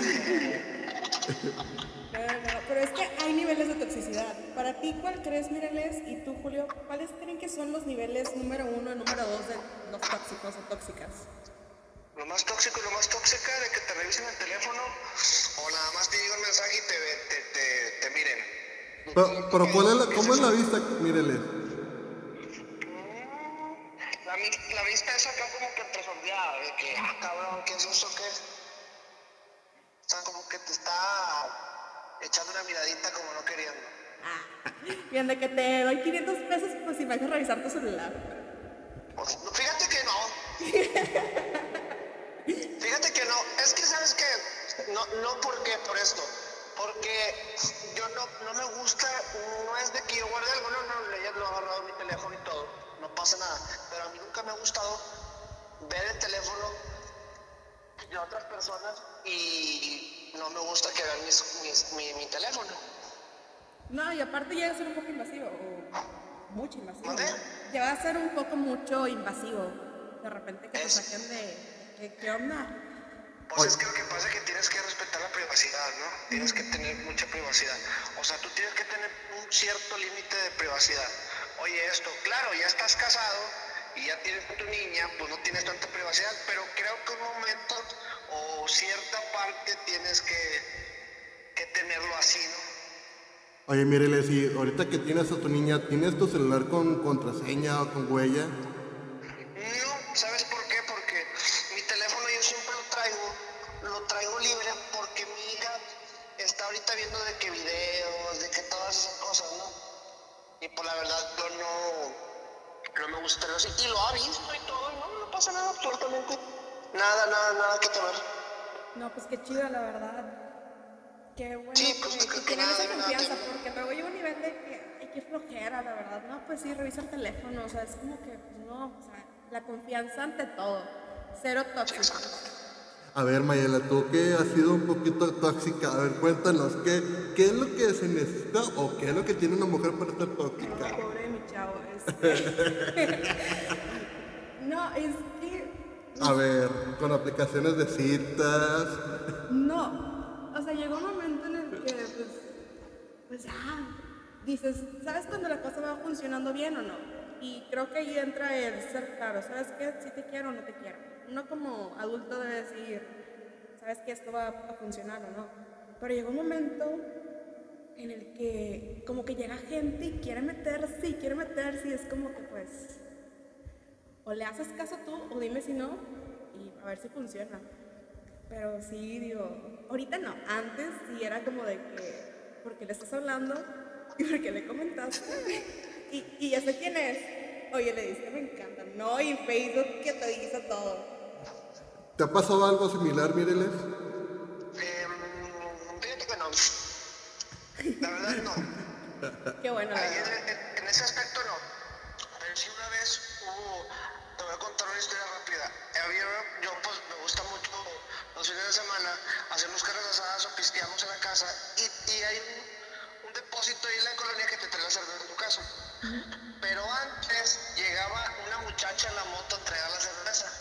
B: No, no, pero es que hay niveles de toxicidad. Para ti, ¿cuál crees, Mireles? Y tú, Julio, ¿cuáles creen que son los niveles número uno y número dos de los tóxicos o tóxicas?
C: Lo más tóxico y lo más tóxica de que te revisen el teléfono o nada más te llega un mensaje y te, ve- te, te, te miren.
A: Pero, pero ¿cuál es la, ¿cómo es la vista, Mireles?
C: La, mi- la vista es acá como que entresordeada, de que, ah, cabrón, ¿qué es eso? ¿Qué es? O sea, como que te está echando una miradita como no queriendo.
B: Bien, de que te doy 500 pesos, pues si me dejas revisar tu celular.
C: Pues, no, fíjate que no. Fíjate que no. Es que, ¿sabes qué? No, no porque por esto. Porque yo no, no me gusta, no es de que yo guarde algo, no, no, le lo he agarrado mi teléfono y todo, no pasa nada. Pero a mí nunca me ha gustado ver el teléfono de otras personas y no me gusta que vean mis, mis- mi, mi teléfono.
B: No, y aparte llega a ser un poco invasivo, o mucho invasivo.
C: ¿Mande?
B: ¿no? Llega a ser un poco mucho invasivo. De repente que te
C: Es-
B: saquen de, ¿qué, qué onda?
C: Pues es que lo que pasa es que tienes que respetar la privacidad, ¿no? Tienes que tener mucha privacidad. O sea, tú tienes que tener un cierto límite de privacidad. Oye, esto, claro, ya estás casado y ya tienes tu niña, pues no tienes tanta privacidad, pero creo que un momento o cierta parte tienes que, que tenerlo así, ¿no?
A: Oye, Mireles, y ahorita que tienes a tu niña, ¿tienes tu celular con contraseña o con huella?
C: Y lo ha visto y todo, y no, no pasa nada absolutamente. Nada, nada, nada que temer.
B: No, pues qué chido, la verdad. Qué bueno
C: Sí, pues,
B: que,
C: es
B: que
C: que nada,
B: esa confianza,
C: nada.
B: porque luego llega un nivel de que, ay, qué flojera, la verdad. No, pues sí, revisa el teléfono, o sea, es como que, pues no, o sea, la confianza ante todo. Cero tóxico.
A: A ver, Mayela, tú que has sido un poquito tóxica, a ver, cuéntanos, ¿qué, ¿qué es lo que se necesita o qué es lo que tiene una mujer para ser tóxica?
B: De chavo, este. no, es que.
A: A ver, con aplicaciones de citas.
B: No, o sea, llegó un momento en el que, pues, pues ya, dices, ¿sabes cuando la cosa va funcionando bien o no? Y creo que ahí entra el ser claro, ¿sabes qué? Si te quiero o no te quiero. Uno como adulto debe decir, ¿sabes que esto va a funcionar o no? Pero llegó un momento en el que como que llega gente y quiere meterse y quiere meterse y es como que pues o le haces caso tú o dime si no y a ver si funciona. Pero sí, digo, ahorita no, antes sí era como de que, ¿por qué le estás hablando? ¿Y por qué le comentaste? Y, y ya sé quién es. Oye, le dice, me encanta. No, y Facebook que te dice todo.
A: ¿Te ha pasado algo similar, Mireles?
C: Em, fíjate que no. La verdad no.
B: Qué bueno,
C: Ahí en,
B: verdad.
C: en- en ese aspecto no. Pero sí una vez hubo, te voy a contar una historia rápida. Había, yo pues me gusta mucho los fines de semana hacernos carnes asadas o pisteamos en la casa y, y hay un, un depósito ahí en la colonia que te trae la cerveza en tu casa. Pero antes llegaba una muchacha en la moto a entregar la cerveza.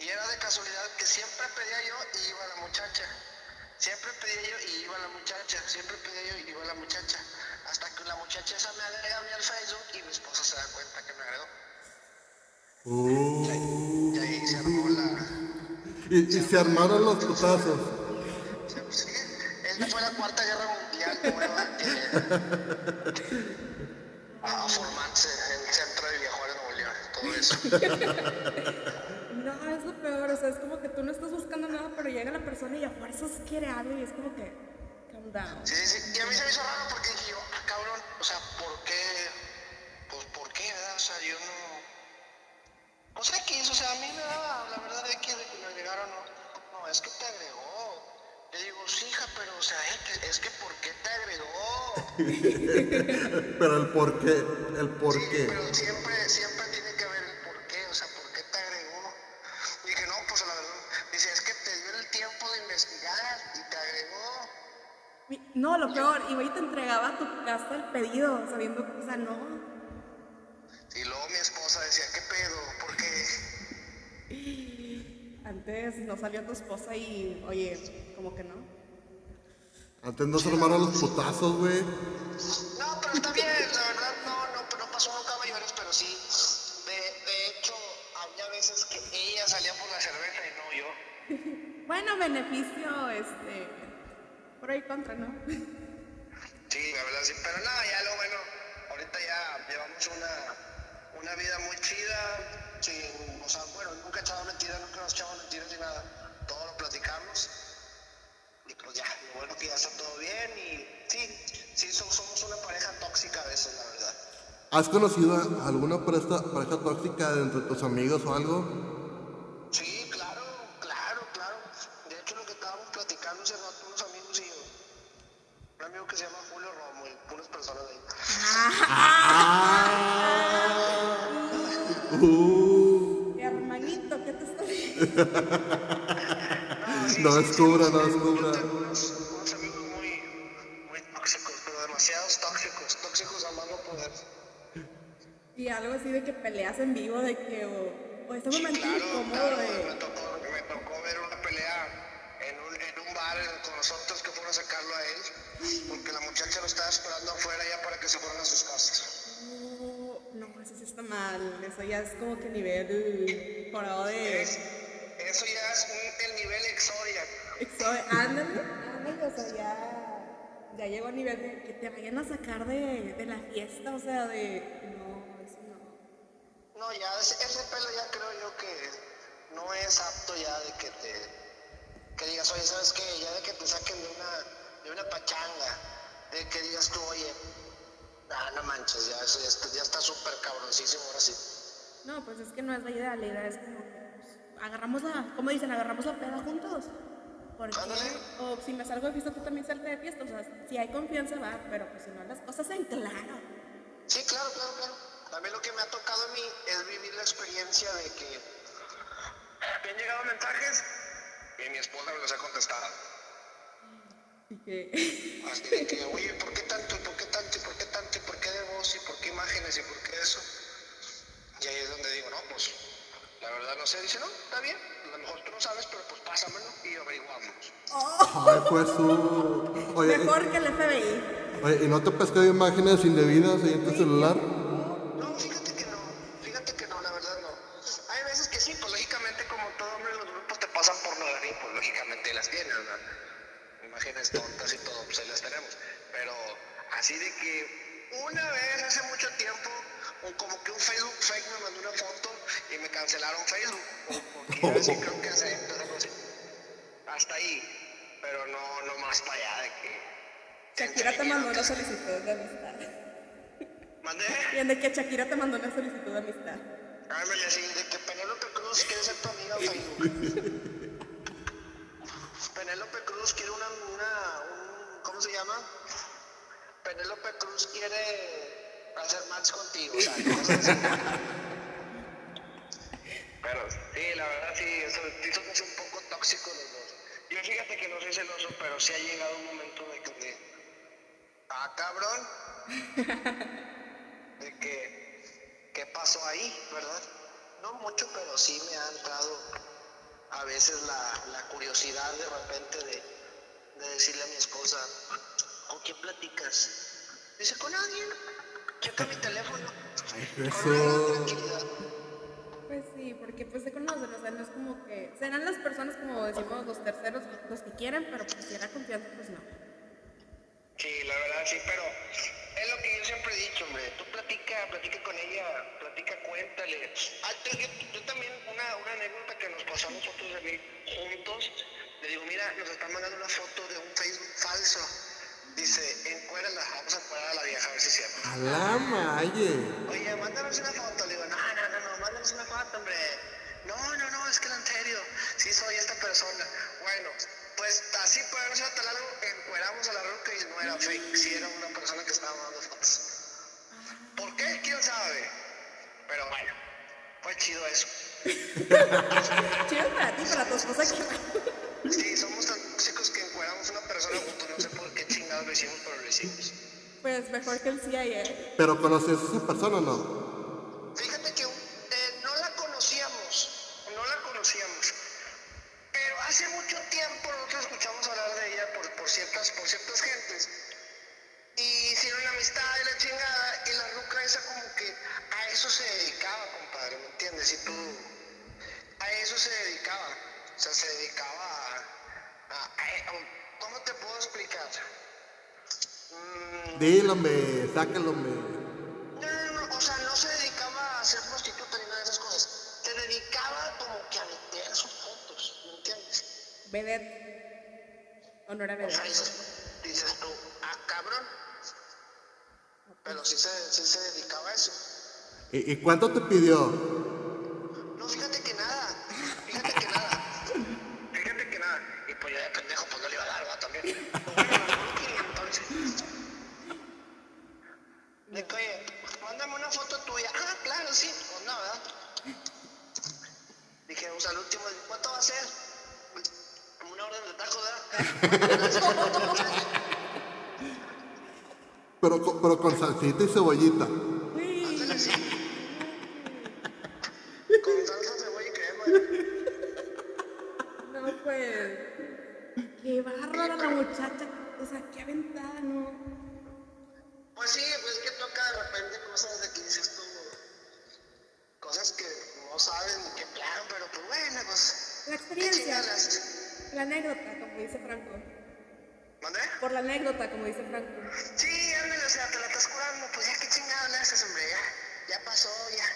C: Y era de casualidad que siempre pedía yo y iba la muchacha. Siempre pedía yo y iba la muchacha. Siempre pedía yo y iba la muchacha. Hasta que la muchacha esa me agrega a mí al Facebook y mi esposa se da cuenta que me agregó.
A: Uh,
C: Y ahí se armó la...
A: y, y se armaron los putazos.
C: Sí, esta fue la cuarta guerra mundial nueva que... A formarse en el centro de Villajuárez, Nuevo León. Todo eso.
B: No, es lo peor, o sea, es como que tú no estás buscando nada, pero llega la persona y a fuerzas quiere algo y es como que, calm down.
C: Sí, sí, sí. Y a mí se me hizo raro porque dije yo, ah, cabrón, o sea, ¿por qué? Pues, ¿por qué, verdad? O sea, yo no... No sé qué hizo, o sea, a mí me daba, la verdad, de que, me agregaron, no, no, es que te agregó. Le digo, sí, hija, pero, o sea, es que, es que ¿por qué te agregó?
A: Pero el por qué, el por
C: Sí,
A: qué.
C: pero siempre, siempre No,
B: lo peor, iba y te entregaba a tu casa el pedido, sabiendo, o sea, no.
C: Y luego mi esposa decía, ¿qué pedo? ¿Por qué?
B: Antes no salió tu esposa y, oye, como que no.
A: Antes no se armaron los putazos, güey.
C: No, pero está bien, la verdad no, no, no pasó nunca a mayores, pero sí. De, de hecho, había veces que ella salía por la cerveza y no yo.
B: Bueno, beneficio, este. Por ahí contra, ¿no?
C: Sí, la verdad sí, pero nada, ya lo bueno, ahorita ya llevamos una, una vida muy chida, sin, o sea, bueno, nunca he echado mentiras, nunca nos echamos mentiras ni nada, todo lo platicamos, y pues ya, lo bueno que ya está todo bien, y sí, sí, so- somos una pareja tóxica a veces, la verdad.
A: ¿Has conocido a alguna pareja, pareja tóxica de entre tus amigos o algo?
C: Sí, ahí.
A: Uh,
B: Hermanito, ¿qué te estoy
A: no descubra, no descubra.
C: Yo tengo unos, unos amigos muy, muy tóxicos, pero demasiados tóxicos, tóxicos a más no poder.
B: Y algo así de que peleas en vivo, de que. O, o ese
C: Sí,
B: momento
C: claro,
B: incómodo
C: claro, me
B: de.
C: Porque la muchacha lo estaba esperando afuera ya para que se fueran a sus casas.
B: No, no, eso sí está mal. Eso ya es como que nivel. Por de.
C: Es- eso ya es un- el nivel exodia.
B: Exo- Ándale, ándale, o sea, ya. Ya llegó a nivel de que te vayan a sacar de, de la fiesta, o sea, de. No, eso no.
C: No, ya ese, ese pelo ya creo yo que no es apto ya de que te que digas, oye, ¿sabes qué? Ya de que te saquen de una, de una pachanga, de que digas tú, oye, ah, no manches, ya ya está ya está súper cabroncísimo ahora sí.
B: No, pues es que no es la idea, la idea es como que pues, agarramos la, como dicen, agarramos la peda juntos. Porque,
C: Ándale.
B: o si me salgo de fiesta, tú también salte de fiesta. O sea, si hay confianza, va, pero pues si no, las cosas en claro.
C: Sí, claro, claro, claro. También lo que me ha tocado a mí es vivir la experiencia de que me han llegado mensajes y mi esposa me los ha contestado.
B: Y que,
C: Así de que, oye, ¿por qué tanto? ¿Y por qué tanto? ¿Y por qué tanto? ¿Y por qué de voz? ¿Y por qué imágenes? ¿Y por qué eso? Y ahí es donde digo, no, pues, la verdad no sé. Dice, no, está bien. A lo mejor tú no sabes, pero pues pásamelo y averiguamos.
A: Ay, pues. Oye,
B: mejor que el FBI.
A: oye, ¿y no te pescado imágenes indebidas ahí en tu celular?
C: No, fíjate que no. Fíjate que no, la verdad no. Hay veces que sí, pues lógicamente como todo hombre en los grupos te pasan pornografía y pues lógicamente las tienes, ¿verdad? Imágenes tontas y todo, pues ahí las tenemos. Pero así de que una vez hace mucho tiempo, un- como que un Facebook fake me mandó una foto y me cancelaron Facebook. Porque ya ves que creo que hace algo así. Hasta ahí. Pero no, no más para allá de que.
B: Shakira te mandó una solicitud de amistad.
C: ¿Mandé?
B: Bien, de que Shakira te mandó una solicitud de amistad.
C: Ándale así, de que Penélope Cruz quiere ser tu amiga en Facebook. Penélope Cruz quiere una, una un, ¿cómo se llama? Penélope Cruz quiere hacer match contigo, o sea, cosas así. Pero sí, la verdad sí, eso, sí somos un poco tóxicos los dos. Yo fíjate que no soy celoso, pero sí ha llegado un momento de que, ah, cabrón, de que, ¿qué pasó ahí, verdad? No mucho, pero sí me ha entrado a veces la, la curiosidad de repente de, de decirle a mi esposa, ¿con quién platicas? Dice, con alguien, checa mi teléfono. Gran
A: Eso.
C: tranquilidad.
B: Pues sí, porque pues se conocen, o sea, no es como que serán las personas como decimos los terceros los que quieren, pero pues si era confianza, pues no.
C: Sí, la verdad sí, pero es lo que yo siempre he dicho, hombre. Tú platica, platica con ella, platica, cuéntale. Ah, yo, yo- yo también, una, una anécdota que nos pasó a nosotros de mí juntos, le digo, mira, nos están mandando una foto de un Facebook falso. Dice, encuérala, vamos a encuerar a la vieja a ver si es cierto.
A: A la malle.
C: Oye, mándanos una foto. Le digo, no, no, no, no, mándanos una foto, hombre. No, no, no, es que en serio, sí soy esta persona. Bueno, pues así para no ser tan largo, encueramos a la roca y no era fake, sí era una persona que estaba mandando fotos. ¿Por qué? ¿Quién sabe? Pero bueno, fue chido eso.
B: Chido para ti, para tu esposa
C: Sí, somos hicimos, pero lo hicimos.
B: Pues mejor que el CIA.
A: Pero conoces a esa persona o no?
C: ¿Y, y
A: cuánto te pidió?
C: No, fíjate que nada. Fíjate que nada. Fíjate que nada. Y pues yo de pendejo, pues no le iba a dar, ¿va? También. 500. De que, oye, mándame una foto tuya. Ah, claro, sí. Pues no, ¿verdad? Dije, o sea, al último, ¿cuánto va a ser? Como una orden de tacos, ¿verdad?
A: Pero, con- pero con salsita y cebollita.
B: Güey,
C: Ándale, sí. Con salsa, cebolla y crema.
B: no, pues. Qué bárbara la muchacha. O sea, qué aventada, ¿no?
C: Pues sí, pues es que toca de repente cosas de que dices tú, cosas que no saben ni qué plan, pero pues bueno, pues.
B: La
C: ¿qué
B: experiencia. La anécdota, como dice Franco.
C: ¿Mandé?
B: Por la anécdota, como dice Franco.
C: Sí, ándale, o sea, te la estás curando, pues ya qué chingado le haces, hombre, ya, ya pasó, ya.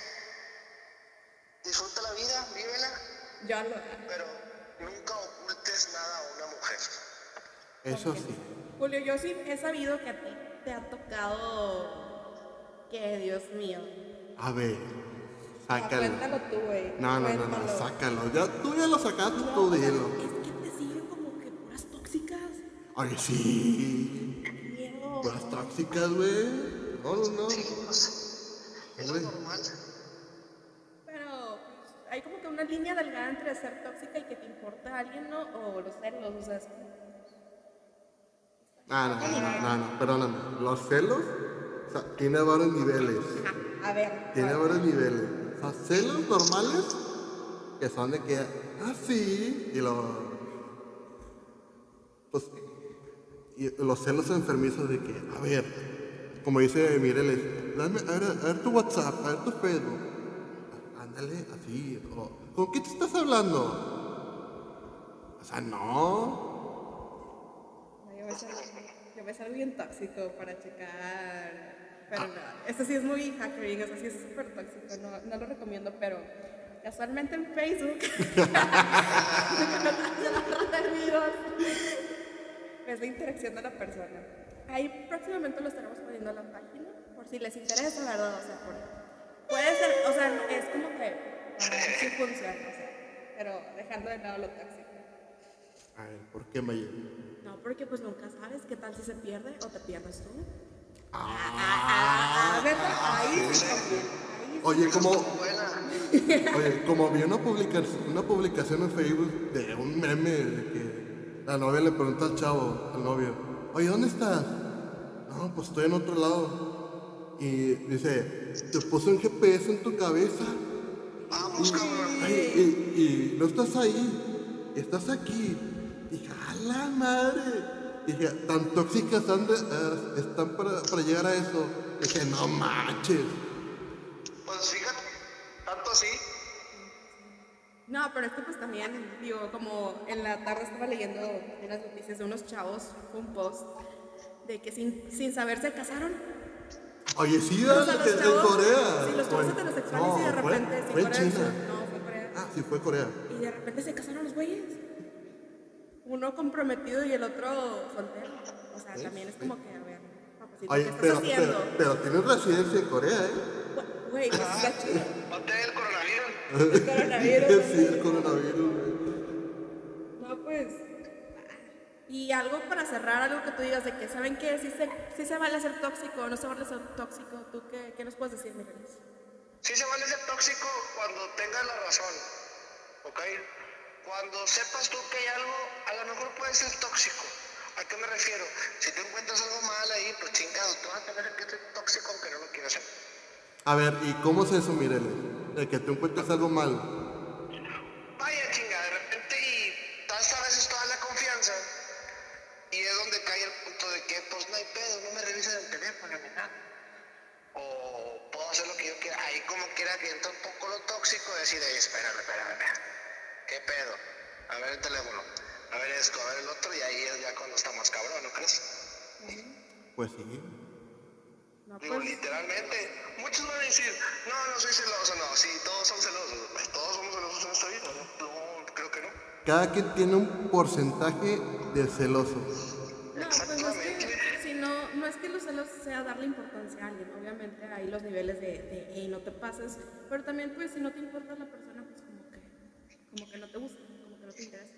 C: Disfruta la vida, vívela,
B: Yo lo.
C: pero nunca ocultes nada a una mujer.
A: Eso sí.
B: Julio, yo sí he sabido que a ti te ha tocado. Que Dios mío.
A: A ver,
B: Ah,
A: sácalo.
B: Cuéntalo tú, güey.
A: No, no, no, no, sácalo. Ya, tú ya lo sacaste,
B: No,
A: tú dilo.
B: Es que te siguen como que puras tóxicas.
A: Oye, sí.
B: Miedo.
A: Puras tóxicas, güey. No, no, no.
C: Sí, pues, es normal.
B: Pero pues, hay como que una línea delgada entre ser tóxica y que te importa a alguien, ¿no? O los celos, o sea, es como-
A: No, no, no, no, no, perdóname. Los celos, o sea, tiene varios niveles.
B: A ver.
A: Tiene varios niveles. O sea, celos normales, que son de que, ah, sí, y lo. Pues, y los celos enfermizos de que, a ver, como dice Mireles, dame, a ver, a ver tu WhatsApp, a ver tu Facebook. Ándale, así. o, ¿Con qué te estás hablando? O sea, no.
B: No, Yo me salgo bien tóxico para checar. Pero no, esto sí es muy hackering, eso sí es súper tóxico, no, no lo recomiendo, pero casualmente en Facebook, es la interacción de la persona. Ahí próximamente lo estaremos poniendo en la página, por si les interesa, ¿verdad? O sea, por, puede ser, o sea, es como que para ver si funciona, o sea, pero dejando de lado lo tóxico.
A: A ver, ¿por qué Maya?
B: No, porque pues nunca sabes qué tal si se pierde o te pierdes tú.
A: Ah,
B: Ah, ah.
A: Oye, como. Oye, como vi una publicación, una publicación en Facebook de un meme de que la novia le pregunta al chavo, al novio, oye, ¿dónde estás? No, pues estoy en otro lado. Y dice, te puse un GPS en tu cabeza
C: Vamos, cabrón.
A: y, y- y no estás ahí, estás aquí. A la madre. Dije, tan tóxicas han de- eh, están para, para llegar a eso. Dije, no manches.
C: Pues fíjate, tanto así.
B: No, pero es que pues también, digo, como en la tarde estaba leyendo en las noticias de unos chavos, un post de que sin, sin saber se casaron.
A: Oye, sí,
B: O sea, los
A: Corea.
B: Sí, los chavos
A: Bueno,
B: heterosexuales
A: no,
B: y de
A: fue-
B: repente, sí,
A: fue
B: Corea
A: China.
B: No, fue Corea.
A: Ah, sí, fue Corea.
B: Y de repente se casaron los güeyes. Uno comprometido y el otro soltero. O sea, también es como que, a ver, papacito,
A: Oye,
B: ¿qué estás
A: pero,
B: haciendo?
A: pero, pero tienes residencia en Corea, ¿eh?
B: Güey, pues está chido.
C: El coronavirus.
B: El coronavirus.
A: sí, el coronavirus, güey.
B: No, pues. Y algo para cerrar, algo que tú digas de que, ¿saben qué? Si se, sí se vale ser tóxico o no se vale ser tóxico. ¿Tú qué, qué nos puedes decir, mi Renis?
C: Sí se vale ser tóxico cuando tengas la razón, ¿ok? Cuando sepas tú que hay algo, a lo mejor puede ser tóxico. ¿A qué me refiero? Si tú encuentras algo mal ahí, pues chingado, tú vas a tener que ser tóxico aunque no lo quieras ser.
A: A ver, ¿y cómo es eso, Mirele? De que tú encuentras algo mal. Sí.
B: No,
C: Digo,
B: pues,
C: literalmente, muchos van a decir, no, no soy celoso, no, sí, todos son celosos, pues todos somos celosos en esta vida, no, creo que no.
A: Cada quien tiene un porcentaje de celoso.
B: no, pues no es que, si no, no es que los celos sea darle importancia a alguien, obviamente hay los niveles de, de "Ey, no te pases, pero también pues si no te importa la persona, pues como que, como que no te gusta, como que no te interesa.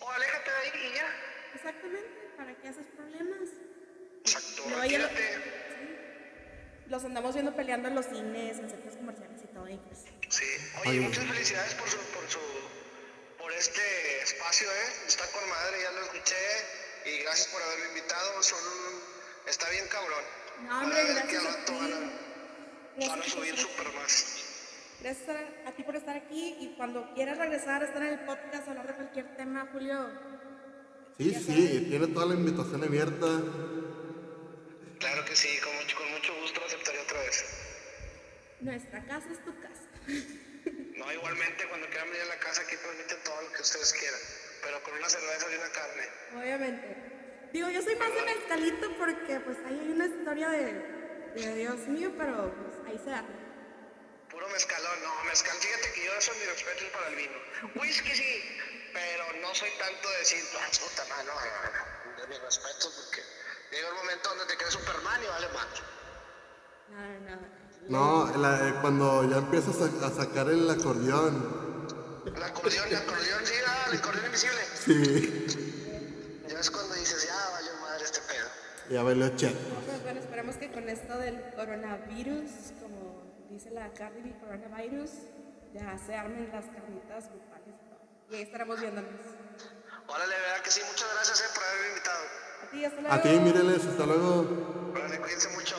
C: O aléjate de ahí y ya.
B: Exactamente, ¿para qué haces problemas?
C: Exacto,
B: lo-
C: retírate.
B: Los andamos viendo peleando en los cines, en centros comerciales y todo, y pues,
C: Sí, oye,
A: Oye.
C: muchas felicidades por su, por su, por este espacio, eh. Está con madre, ya lo escuché y gracias por haberme invitado. Son, está bien cabrón.
B: No, hombre,
C: a ver que
B: gracias
C: al
B: a
C: rato
B: ti.
C: van a, van subir
B: estar
C: super más.
B: Gracias a, a ti por estar aquí y cuando quieras regresar a estar en el podcast, hablar de cualquier tema, Julio,
A: Sí, sí, tiene toda la invitación abierta.
C: Claro que sí, con mucho, con mucho gusto lo aceptaría otra vez.
B: nuestra casa es tu casa.
C: No, igualmente, cuando quieran venir a la casa, aquí permiten todo lo que ustedes quieran. Pero con una cerveza y una carne.
B: Obviamente. Digo, yo soy más de mezcalito porque pues ahí hay una historia de, de Dios mío, pero pues ahí se da.
C: Puro mezcalón, no, mezcal, fíjate que yo eso mi respeto es para el vino. Whisky sí, pero no soy tanto de decir, ah, puta madre, no, no, no, de mi respeto, porque llega un momento donde te crees Superman y vale más.
B: Nada, nada.
A: No, la- eh, cuando ya empiezas a, a sacar el acordeón.
C: El acordeón, el acordeón, sí, ah, el acordeón invisible.
A: Sí.
C: Ya es cuando dices, ya valió madre este pedo.
A: Ya valió check.
B: Pues bueno, esperemos que con esto del coronavirus, como dice la Cardi B, coronavirus, ya se armen las carnitas grupales y todo. Y ahí estaremos viéndonos.
C: Órale, verdad que sí, muchas gracias eh, por haberme invitado.
B: A ti, hasta luego.
A: A ti, míreles, hasta luego.
C: Cuídense mucho.